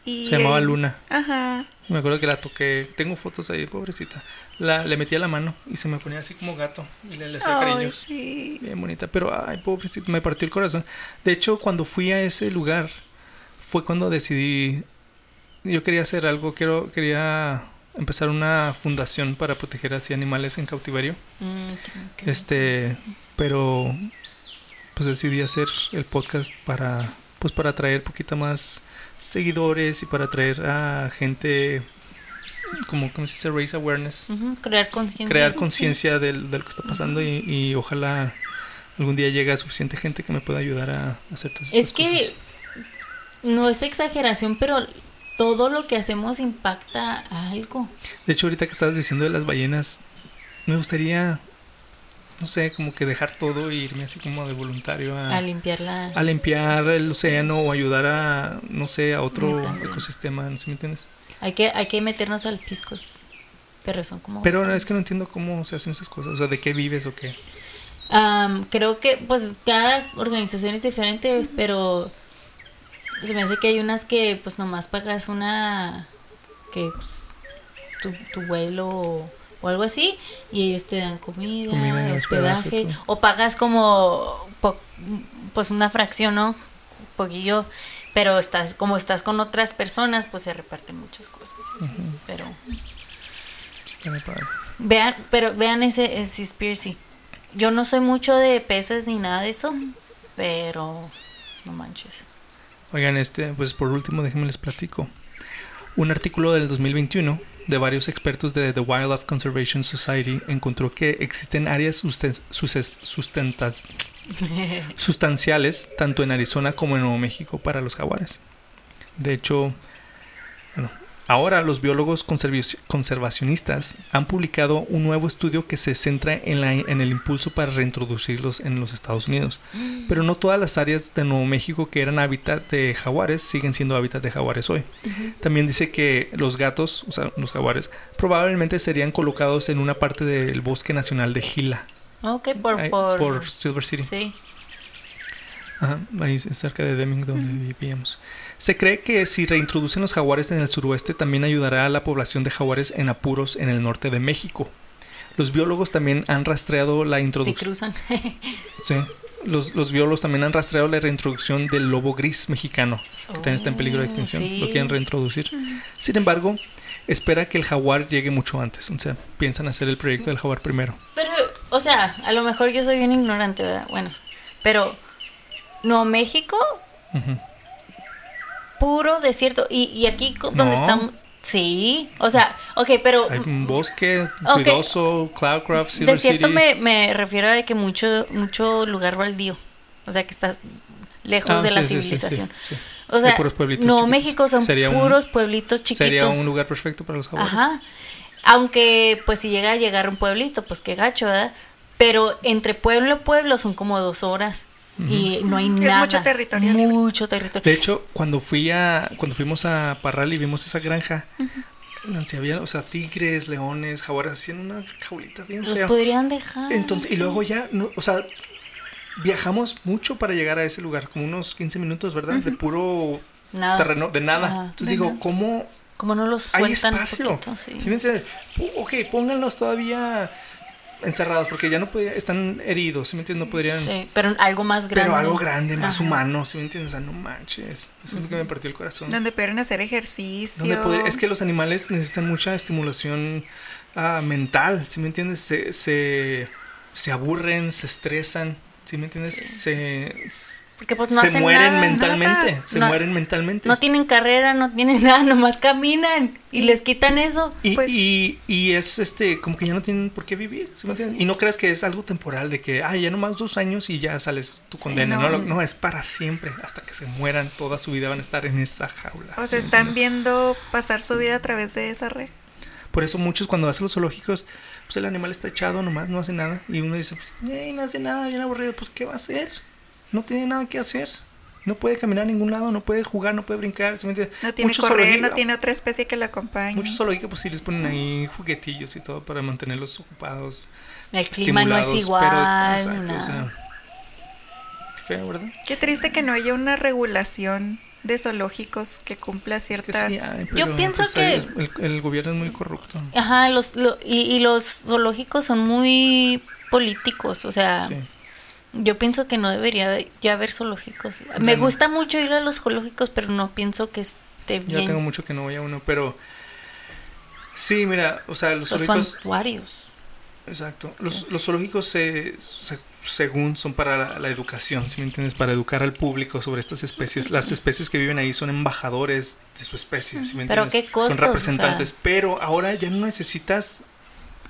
Y
Se llamaba
él-
Luna.
Ajá.
Me acuerdo que la toqué. Tengo fotos ahí, pobrecita. La, le metía la mano y se me ponía así como gato. Y le, le hacía
Ay,
cariños.
sí.
Bien bonita. Pero, ay, pobrecita, me partió el corazón. De hecho, cuando fui a ese lugar, fue cuando decidí. Yo quería hacer algo. Quiero, quería empezar una fundación para proteger así animales en cautiverio.
Mm,
Este, pero pues decidí hacer el podcast para pues para atraer poquito más seguidores y para atraer a gente como ¿cómo se dice raise awareness,
Crear conciencia.
crear conciencia del- de lo que está pasando y, y ojalá algún día llegue a suficiente gente que me pueda ayudar a hacer todas
Es que
cosas.
no es exageración, pero todo lo que hacemos impacta a algo.
de hecho ahorita que estabas diciendo de las ballenas me gustaría no sé, como que dejar todo e irme así como de voluntario
A limpiar la...
a limpiar el océano o ayudar a, no sé, a otro ecosistema, ¿no sé me entiendes?
Hay que, hay que meternos al pisco. Pero son como...
Pero es que no entiendo cómo se hacen esas cosas, o sea, de qué vives o qué.
Am, creo que pues cada organización es diferente, pero se me hace que hay unas que pues nomás pagas una que pues tu, tu vuelo o, algo así y ellos te dan comida,
hospedaje,
o pagas como po- pues una fracción, ¿no? Un poquillo, pero estás como estás con otras personas, pues se reparten muchas cosas, y así, pero. Vean, pero vean ese, ese Seaspiracy. Yo no soy mucho de peces ni nada de eso, pero no manches.
Oigan, este, pues por último, déjenme les platico. Un artículo del 2021 de varios expertos de The Wildlife Conservation Society encontró que existen áreas susten- suces- sustentas- [LAUGHS] sustanciales tanto en Arizona como en Nuevo México para los jaguares. De hecho, ahora los biólogos conservacionistas han publicado un nuevo estudio que se centra en, la- en el impulso para reintroducirlos en los Estados Unidos. Pero no todas las áreas de Nuevo México que eran hábitat de jaguares siguen siendo hábitat de jaguares hoy. También dice que los gatos, o sea, los jaguares, probablemente serían colocados en una parte del Bosque Nacional de Gila,
Ok, por...
ahí,
por,
por Silver City.
Sí.
Ajá, ahí cerca de Deming donde vivíamos. Se cree que si reintroducen los jaguares en el suroeste también ayudará a la población de jaguares en apuros en el norte de México. Los biólogos también han rastreado la introducción.
cruzan. [LAUGHS]
Sí. Los, los biólogos también han rastreado la reintroducción del lobo gris mexicano, que también está en peligro de
Oh,
extinción.
sí.
Lo quieren reintroducir. Sin embargo, espera que el jaguar llegue mucho antes. O sea, piensan hacer el proyecto del jaguar primero.
Pero, o sea, a lo mejor yo soy bien ignorante, ¿verdad? Bueno, pero Nuevo México,
Ujú.
Puro desierto. Y, y aquí donde
No.
estamos... Sí, o sea, ok, pero...
Hay un bosque
Ok.
ruidoso, Cloudcraft, Silver
Desierto
City.
me, me refiero a que mucho, mucho lugar baldío. O sea, que estás lejos
Ah,
de la
sí,
civilización.
sí, sí.
O sea,
puros pueblitos chiquitos.
México son
Sería un-
puros pueblitos chiquitos.
Sería un lugar perfecto para los jaguares.
Ajá. Aunque, pues, si llega a llegar un pueblito, pues qué gacho, ¿verdad? Pero entre pueblo a pueblo son como dos horas. Y no hay
Es
nada.
mucho territorio libre.
Mucho territorio.
De hecho, cuando fui a cuando fuimos a Parral y vimos esa granja, Nancy, había, o sea, tigres, leones, jaguares así en una jaulita bien
Los
fea.
podrían dejar.
Entonces, y luego ya, no, o sea, viajamos mucho para llegar a ese lugar, como unos 15 minutos, ¿verdad? De puro
Nada.
terreno, de nada. Entonces
De
digo,
nada.
¿cómo
Como no los
hay espacio?
poquito, sí.
¿Sí me entiendes? Ok, pónganlos todavía encerrados porque ya no podrían, están heridos, ¿sí me entiendes? No podrían...
Sí, pero algo más grande.
Pero algo grande, más
Ajá.
humano, ¿sí me entiendes? O sea, no manches. Eso es lo que me partió el corazón.
Donde pudieran hacer ejercicio.
Donde poder- es que los animales necesitan mucha estimulación ah, mental, ¿sí me entiendes? Se, se, se aburren, se estresan, ¿sí me entiendes? Se,
Porque pues no
se
hacen
mueren
nada.
mentalmente,
nada.
se
No-
mueren mentalmente.
No tienen carrera, no tienen [LAUGHS] nada, nomás caminan y les quitan eso.
Y,
Pues-
y, y es este, como que ya no tienen por qué vivir. ¿sí me
Pues sí.
Y no creas que es algo temporal de que, ah, ya nomás dos años y ya sales tu condena. no.
no.
No, no, es para siempre. Hasta que se mueran, toda su vida van a estar en esa jaula.
O
¿sí
sea, están
entiendes?
viendo pasar su vida a través de esa red.
Por eso muchos cuando vas a los zoológicos, pues el animal está echado nomás, no hace nada. Y uno dice, pues, "Ey, no hace nada, bien aburrido. Pues, ¿qué va a hacer? No tiene nada que hacer. No puede caminar a ningún lado, no puede jugar, no puede brincar. ¿sí me entiendes?
No tiene
Muchos
correr, no tiene otra especie que lo acompañe.
Muchos zoológicos, pues sí les ponen ahí juguetillos y todo para mantenerlos ocupados.
El clima no es igual,
pero, exacto, o
nada.
sea, feo, ¿verdad?
Qué triste que no haya una regulación de zoológicos que cumpla
Es que
ciertas...
sí hay,
Yo pienso
pues,
que-
ahí es- el, el gobierno es muy corrupto.
Ajá, los, lo- y, y los zoológicos son muy políticos, o sea,
Sí.
Yo pienso que no debería de- ya haber zoológicos. Me gusta mucho ir a los zoológicos, pero no pienso que esté bien.
tengo mucho que no voy a uno, pero sí, mira, o sea, los
los
zoológicos,
santuarios.
exacto, los, los zoológicos se, se- según son para la, la educación, ¿sí me entiendes? Para educar al público sobre estas especies. Las especies que viven ahí son embajadores de su especie, ¿sí me
Pero
entiendes?
qué costos,
Son representantes,
o sea.
pero ahora ya no necesitas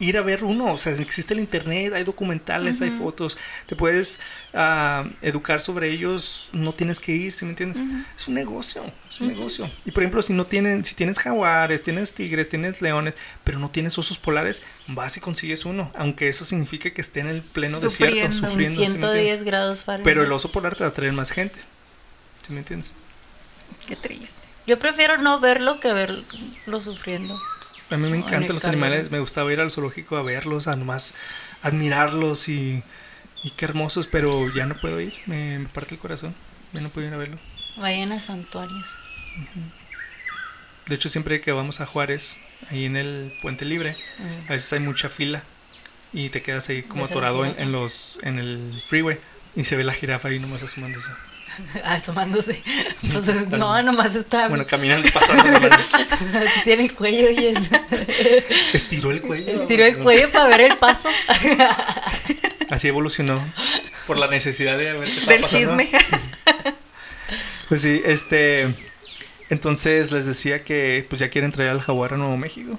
ir a ver uno, o sea, existe el internet, hay documentales, hay fotos, te puedes ah, educar sobre ellos, no tienes que ir, ¿sí me entiendes? Es un negocio, es un negocio. Y por ejemplo, si no tienen, si tienes jaguares, tienes tigres, tienes leones, pero no tienes osos polares, vas y consigues uno, aunque eso signifique que esté en el pleno
Sufriendo.
desierto,
En
sufriendo. ¿sí me entiendes?
110 grados Fahrenheit.
Pero el oso polar te va a traer más gente, ¿sí me entiendes?
Qué triste.
Yo prefiero no verlo que verlo sufriendo.
A mí me encantan los animales, me gustaba ir al zoológico a verlos, a nomás admirarlos y, y qué hermosos, pero ya no puedo ir, me, me parte el corazón, ya no puedo ir a verlo.
Vayan a santuarios.
De hecho, siempre que vamos a Juárez, ahí en el Puente Libre,
Mm.
a veces hay mucha fila y te quedas ahí como atorado en los en el freeway y se ve la jirafa ahí nomás asomándose. [LAUGHS]
Asomándose. Pues es- no, nomás está.
Bueno, caminando, pasando.
Así [LAUGHS] tiene el cuello y es. [LAUGHS]
Estiró el cuello.
Estiró el cuello para ver el paso.
Así evolucionó por la necesidad de ver qué estaba
Del
pasando.
chisme.
Pues sí, este. Entonces les decía que pues ya quieren traer al jaguar a Nuevo México.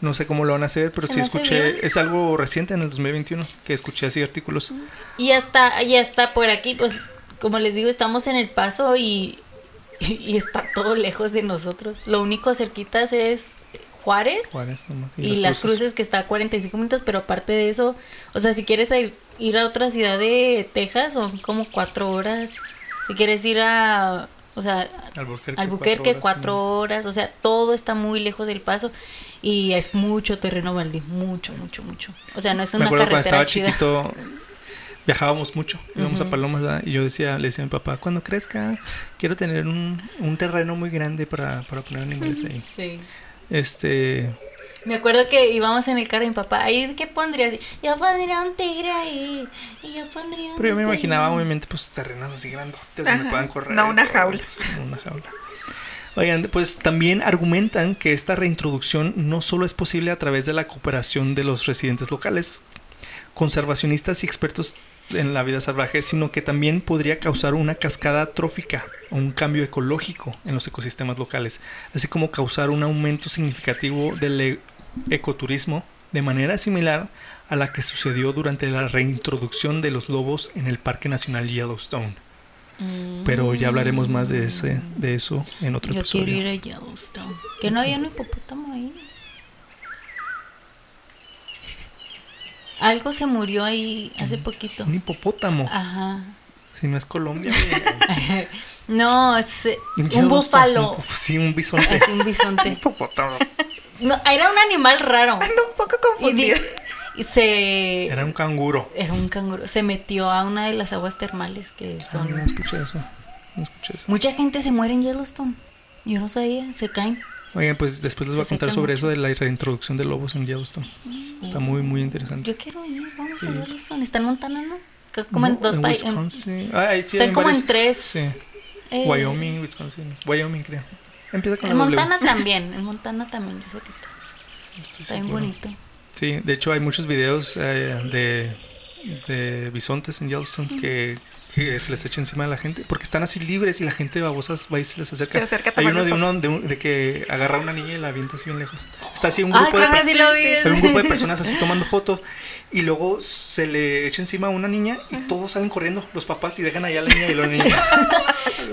No sé cómo lo van a hacer, pero
Se
sí escuché.
bien.
Es algo reciente en el 2021 que escuché así artículos.
Y hasta, y hasta por aquí, pues, como les digo, estamos en el paso y, y está todo lejos de nosotros. Lo único cerquitas es Juárez.
Juárez, nomás,
y, las cruces. que está a 45 minutos, pero aparte de eso, o sea, si quieres ir, ir a otra ciudad de Texas, son como cuatro horas. Si quieres ir a, o sea,
Albuquerque,
Albuquerque,
cuatro
cuatro
horas,
horas, o sea, todo está muy lejos del paso y es mucho terreno baldío, mucho, mucho, mucho. O sea, no es
Me
una
acuerdo cuando
carretera
estaba
chida.
chiquito, viajábamos mucho, íbamos a Palomas, ¿verdad? y yo decía, le decía a mi papá, cuando crezca, quiero tener un, un terreno muy grande para, para poner animales ahí.
Sí.
Este,
Me acuerdo que íbamos en el carro y mi papá, ¿ahí qué pondrías? Yo pondría un tigre ahí. Y yo pondría un
pero yo me imaginaba
ahí".
obviamente pues terrenos así grandotes donde puedan correr.
no una jaula.
no una jaula. Oigan, pues también argumentan que esta reintroducción no solo es posible a través de la cooperación de los residentes locales, conservacionistas y expertos en la vida salvaje, sino que también podría causar una cascada trófica o un cambio ecológico en los ecosistemas locales, así como causar un aumento significativo del e- ecoturismo de manera similar a la que sucedió durante la reintroducción de los lobos en el Parque Nacional Yellowstone. Pero ya hablaremos más de ese, de eso en otro
Yo
episodio.
quiero ir a Yellowstone. Que no había un hipopótamo ahí. Algo se murió ahí hace poquito.
Un hipopótamo.
Ajá.
Si no es Colombia. [LAUGHS]
No, es eh, un búfalo.
un- sí, un bisonte. [LAUGHS]
Es un bisonte. [LAUGHS]
hipopótamo.
No, era un animal raro.
Ando un poco
Y, di-
confundida.
y se.
Era un canguro.
Era un canguro. Se metió a una de las aguas termales que
Ah,
son.
no escuché eso. No escuché eso.
Mucha gente se muere en Yellowstone. Yo no sabía. Se caen.
Oigan, pues después les voy a contar sobre
mucho.
eso de la reintroducción de lobos en Yellowstone. Está muy, muy interesante.
Yo quiero ir, vamos
Sí.
a Yellowstone. Está en Montana, ¿no? Está como en
No,
dos países.
Ah, sí
Está como
varios.
en tres.
Sí.
eh,
Wyoming, Wisconsin. Wyoming, creo. Empieza con
En
la W.
Montana también. En Montana también, yo sé que está.
Estoy
Está bien bonito.
Sí, de hecho hay muchos videos eh, de, de bisontes en Yellowstone que, que se les echa encima a la gente porque están así libres y la gente babosas va y se les acerca.
Se acerca
hay uno de uno de, un- de que agarra a una niña y la avienta así bien lejos. Está así un
Ay,
grupo, de,
sí
hay un grupo de personas así tomando fotos y luego se le echa encima a una niña y todos salen corriendo, los papás y dejan allá a la niña y la niña. [LAUGHS]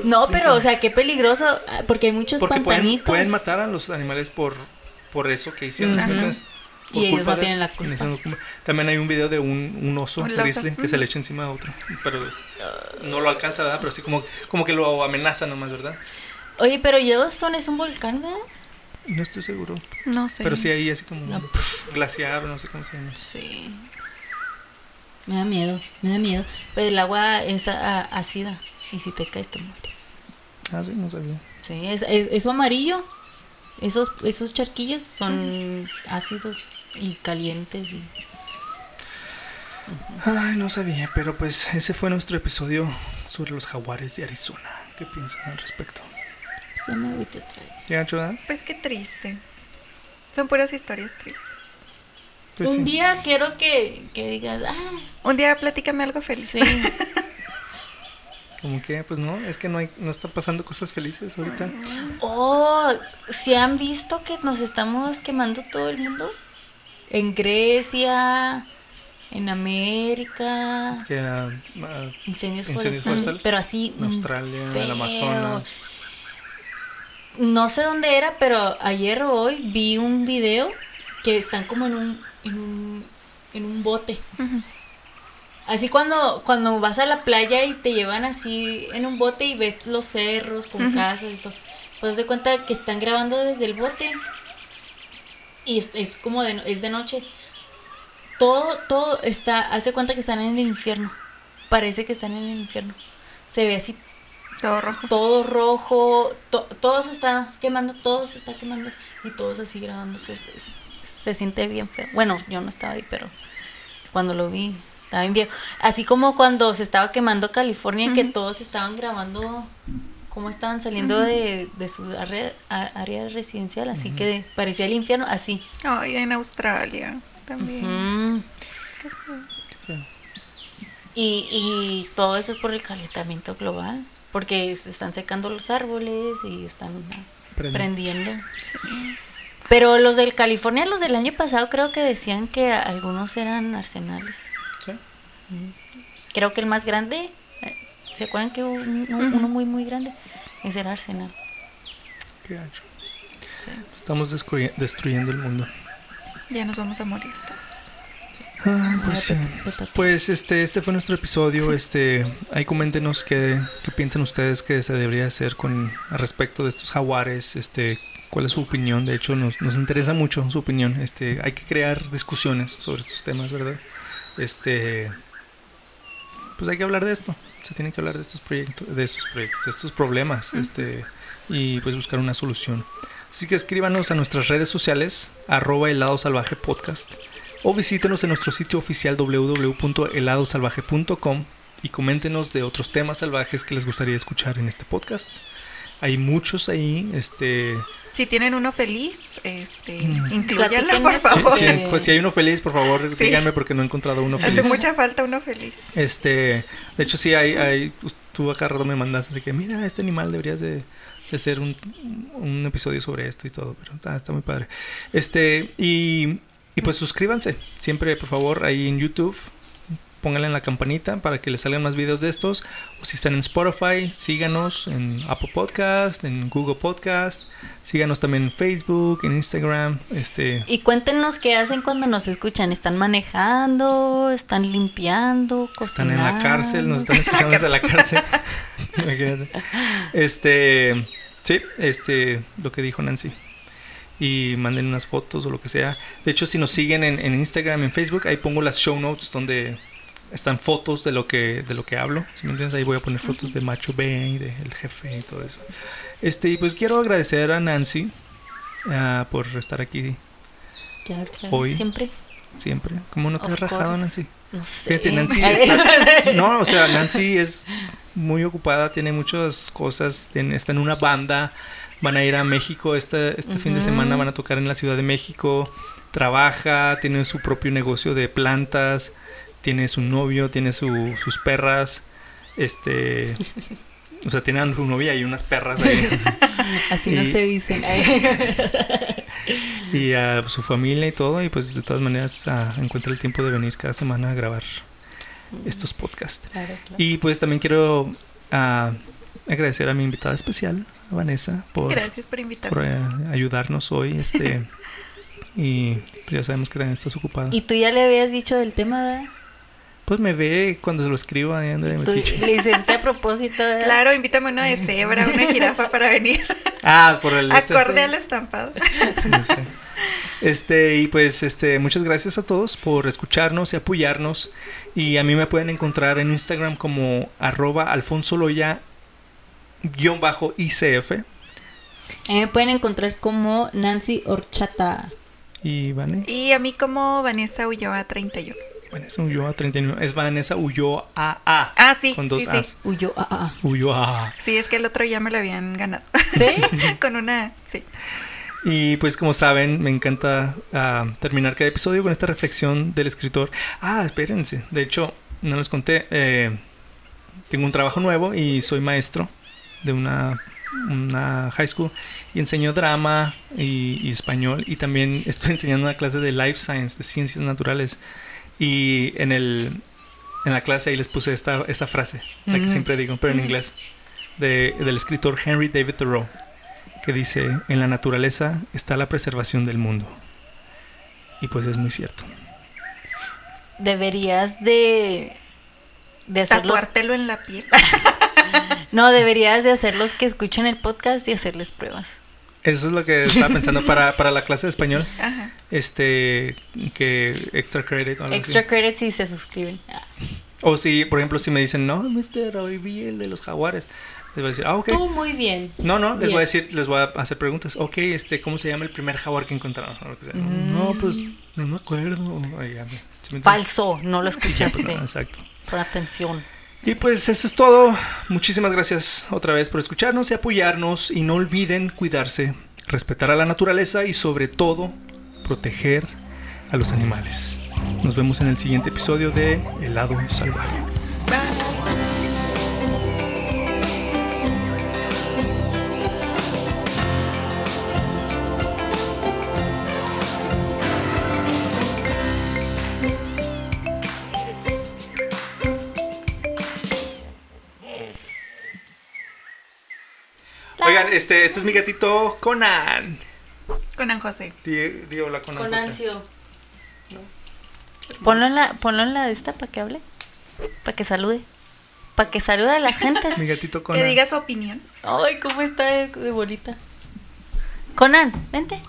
No, pero, o sea, qué peligroso. Porque hay muchos
Porque pueden,
pantanitos.
pueden matar a los animales por, por eso que hicieron. ¿sí me
Ujú.
entiendes? Por
Y ellos no tienen la culpa.
También hay un video de un, un oso
Un
grizzly que se le echa encima a otro. Pero no lo alcanza, ¿verdad? Pero sí como, como que lo amenaza nomás, ¿verdad?
Oye, pero Yellowstone es un volcán, ¿verdad?
No estoy seguro.
No sé.
Pero sí hay así como
No.
glaciar, no sé cómo se llama.
Sí. Me da miedo, me da miedo. Pues el agua es ácida y si te caes te mueres.
Ah, sí, no sabía.
Sí, es, es- eso amarillo, esos, esos charquillos son ácidos y calientes. Y...
Ay, no sabía, pero pues ese fue nuestro episodio sobre los jaguares de Arizona. ¿Qué piensan al respecto?
Se me agüité otra vez.
¿Ya, Choda?
Pues qué triste. Son puras historias tristes.
Pues
Un
sí.
día quiero que, que digas, ah,
Un día platícame algo feliz.
sí. [LAUGHS]
Como que, pues no, es que no, hay, no están pasando cosas felices ahorita.
Oh, ¿se han visto que nos estamos quemando todo el mundo? En Grecia, en América,
Que ah, ah,
incendios,
Incendios
forestales,
forestales.
pero así.
en
mm,
Australia, en el. Amazonas.
No sé dónde era, pero ayer o hoy vi un video que están como en un, en un, en un bote. Así cuando, cuando vas a la playa y te llevan así en un bote y ves los cerros con casas y todo. Pues de cuenta que están grabando desde el bote. Y es, es como de, es de noche. Todo, todo está, hace cuenta que están en el infierno. Parece que están en el infierno. Se ve así
Todo rojo.
todo rojo, to- todo se está quemando, todo se está quemando y todos así grabándose. Es- es- Se, siente bien feo. Bueno, yo no estaba ahí, pero cuando lo vi, estaba bien feo. Así como cuando se estaba quemando California, que todos estaban grabando cómo estaban saliendo de, de su área residencial, así que parecía el infierno, así.
Ay, en Australia también.
Qué feo.
Y, y todo eso es por el calentamiento global, porque se están secando los árboles y están
Prende.
prendiendo. Pero los del California, los del año pasado, creo que decían que algunos eran arsenales.
¿Sí?
Creo que el más grande, ¿se acuerdan que hubo un- uno muy, muy grande? Ese era arsenal.
Qué gacho.
Sí.
Estamos destruyendo el mundo.
Ya nos vamos a morir.
Ah, pues. Pues este, este fue nuestro episodio. [LAUGHS] Este, ahí coméntenos qué, qué piensan ustedes que se debería hacer con al respecto de estos jaguares. Este, cuál es su opinión. De hecho, nos, nos interesa mucho su opinión. Este, hay que crear discusiones sobre estos temas, ¿verdad? Este, pues hay que hablar de esto. Se tiene que hablar de estos proyectos, de estos proyectos, de estos problemas. Este, y pues buscar una solución. Así que escríbanos a nuestras redes sociales, arroba helado salvaje podcast, o visítenos en nuestro sitio oficial www.heladosalvaje.com y coméntenos de otros temas salvajes que les gustaría escuchar en este podcast. Hay muchos ahí, este...
Si tienen uno feliz, este,
Mm.
incluyanlo, por favor.
si- pues, si hay uno feliz, por favor,
Sí.
díganme porque no he encontrado uno
Hace
feliz.
mucha falta uno feliz.
Este, de hecho sí hay, hay pues, tú acá rato me mandaste de que mira este animal deberías de, de hacer un, un episodio sobre esto y todo, pero está, está muy padre. Este y, y pues suscríbanse siempre por favor ahí en YouTube. Pónganle en la campanita para que les salgan más videos de estos. O si están en Spotify, síganos en Apple Podcast, en Google Podcast. Síganos también en Facebook, en Instagram. Este,
Y cuéntenos qué hacen cuando nos escuchan. ¿Están manejando? ¿Están limpiando?
Están en la cárcel, nos
cocinando?
están escuchando desde la [LAUGHS] cárcel. Este, sí, este, lo que dijo Nancy. Y manden unas fotos o lo que sea. De hecho, si nos siguen en, en Instagram, en Facebook, ahí pongo las show notes donde están fotos de lo que, de lo que hablo. Si me entiendes, ahí voy a poner fotos de Macho Ben y del jefe y todo eso. Este, y pues quiero agradecer a Nancy ah, por estar aquí
Claro, claro.
Hoy.
Siempre.
siempre. ¿Cómo no te
Of
has rajado,
course.
Nancy?
No sé.
Fíjate, Nancy [LAUGHS] está- no, o sea, Nancy es muy ocupada, tiene muchas cosas, tiene- está en una banda, van a ir a México este, este fin de semana, van a tocar en la Ciudad de México, trabaja, tiene su propio negocio de plantas, tiene su novio, tiene su- sus perras, este, o sea, tiene a su novia y unas perras ahí, [LAUGHS]
Así no se dicen. [LAUGHS]
y a su familia y todo, y pues de todas maneras ah, encuentra el tiempo de venir cada semana a grabar estos podcasts.
Claro, claro.
Y pues también quiero ah, agradecer a mi invitada especial, a Vanessa, por,
Gracias por invitarme.
por, eh, ayudarnos hoy. Este, [LAUGHS] y pues, ya sabemos que estás ocupada.
Y tú ya le habías dicho del tema, ¿verdad?
Pues me ve cuando se lo escribo ahí anda de
Tú
metiche.
le hiciste a propósito, ¿verdad?
Claro, invítame una de cebra, una jirafa para venir.
Ah, por el este-
Acorde al estampado.
Este, y pues este, muchas gracias a todos por escucharnos y apoyarnos. Y a mí me pueden encontrar en Instagram como arroba alfonsoloya guion bajo ICF.
Ahí me pueden encontrar como Nancy Horchata.
Y Vane.
Y a mí como Vanessa Ulloa 31.
Vanessa Ulloa 39. Es Vanessa Ulloa AA.
Ah, sí,
Con dos
sí, sí.
A's.
Uy, yo, ah, ah.
Ulloa.
Sí, es que el otro ya me lo habían ganado.
¿Sí? [LAUGHS]
Con una, sí.
Y pues como saben, me encanta ah, terminar cada episodio con esta reflexión del escritor. Ah, espérense. De hecho, no les conté. eh, tengo un trabajo nuevo y soy maestro de una, una high school y enseño drama y, y español y también estoy [LAUGHS] enseñando una clase de life science, de ciencias naturales. Y en el en la clase ahí les puse esta, esta frase, la que siempre digo, pero en inglés, de, del escritor Henry David Thoreau, que dice, en la naturaleza está la preservación del mundo. Y pues es muy cierto.
Deberías de... De hacerlos...
Tatuártelo en la piel. [LAUGHS]
No, deberías de hacerlos que escuchen el podcast y hacerles pruebas.
Eso es lo que estaba pensando para, [LAUGHS] para la clase de español.
Ajá.
Este, que extra credit. o así.
Extra credits si se suscriben.
O si, por ejemplo, si me dicen, no, mister, hoy vi el de los jaguares. Les voy a decir, ah, ok.
Tú muy bien.
No, no, les voy a decir, les voy a hacer preguntas. Ok, este, ¿cómo se llama el primer jaguar que encontraron? O lo que sea.
Mm.
No, pues, no me acuerdo. Ay, ya, ¿sí me entiendes?
Falso, no lo escuchaste.
no, [LAUGHS] exacto.
Por atención.
Y pues eso es todo. Muchísimas gracias otra vez por escucharnos y apoyarnos. Y no olviden cuidarse, respetar a la naturaleza y sobre todo proteger a los animales. Nos vemos en el siguiente episodio de El lado salvaje. Oigan, este, este es mi gatito Conan.
Con An José.
Di, di hola, Conan.
Con
José.
ansio. Ponlo en la, ponlo en la de esta para que hable. Para que salude. Para que salude a las gentes. [LAUGHS]
Mi gatito Conan.
Que diga su opinión.
Ay, cómo está de, de bonita. Conan, vente.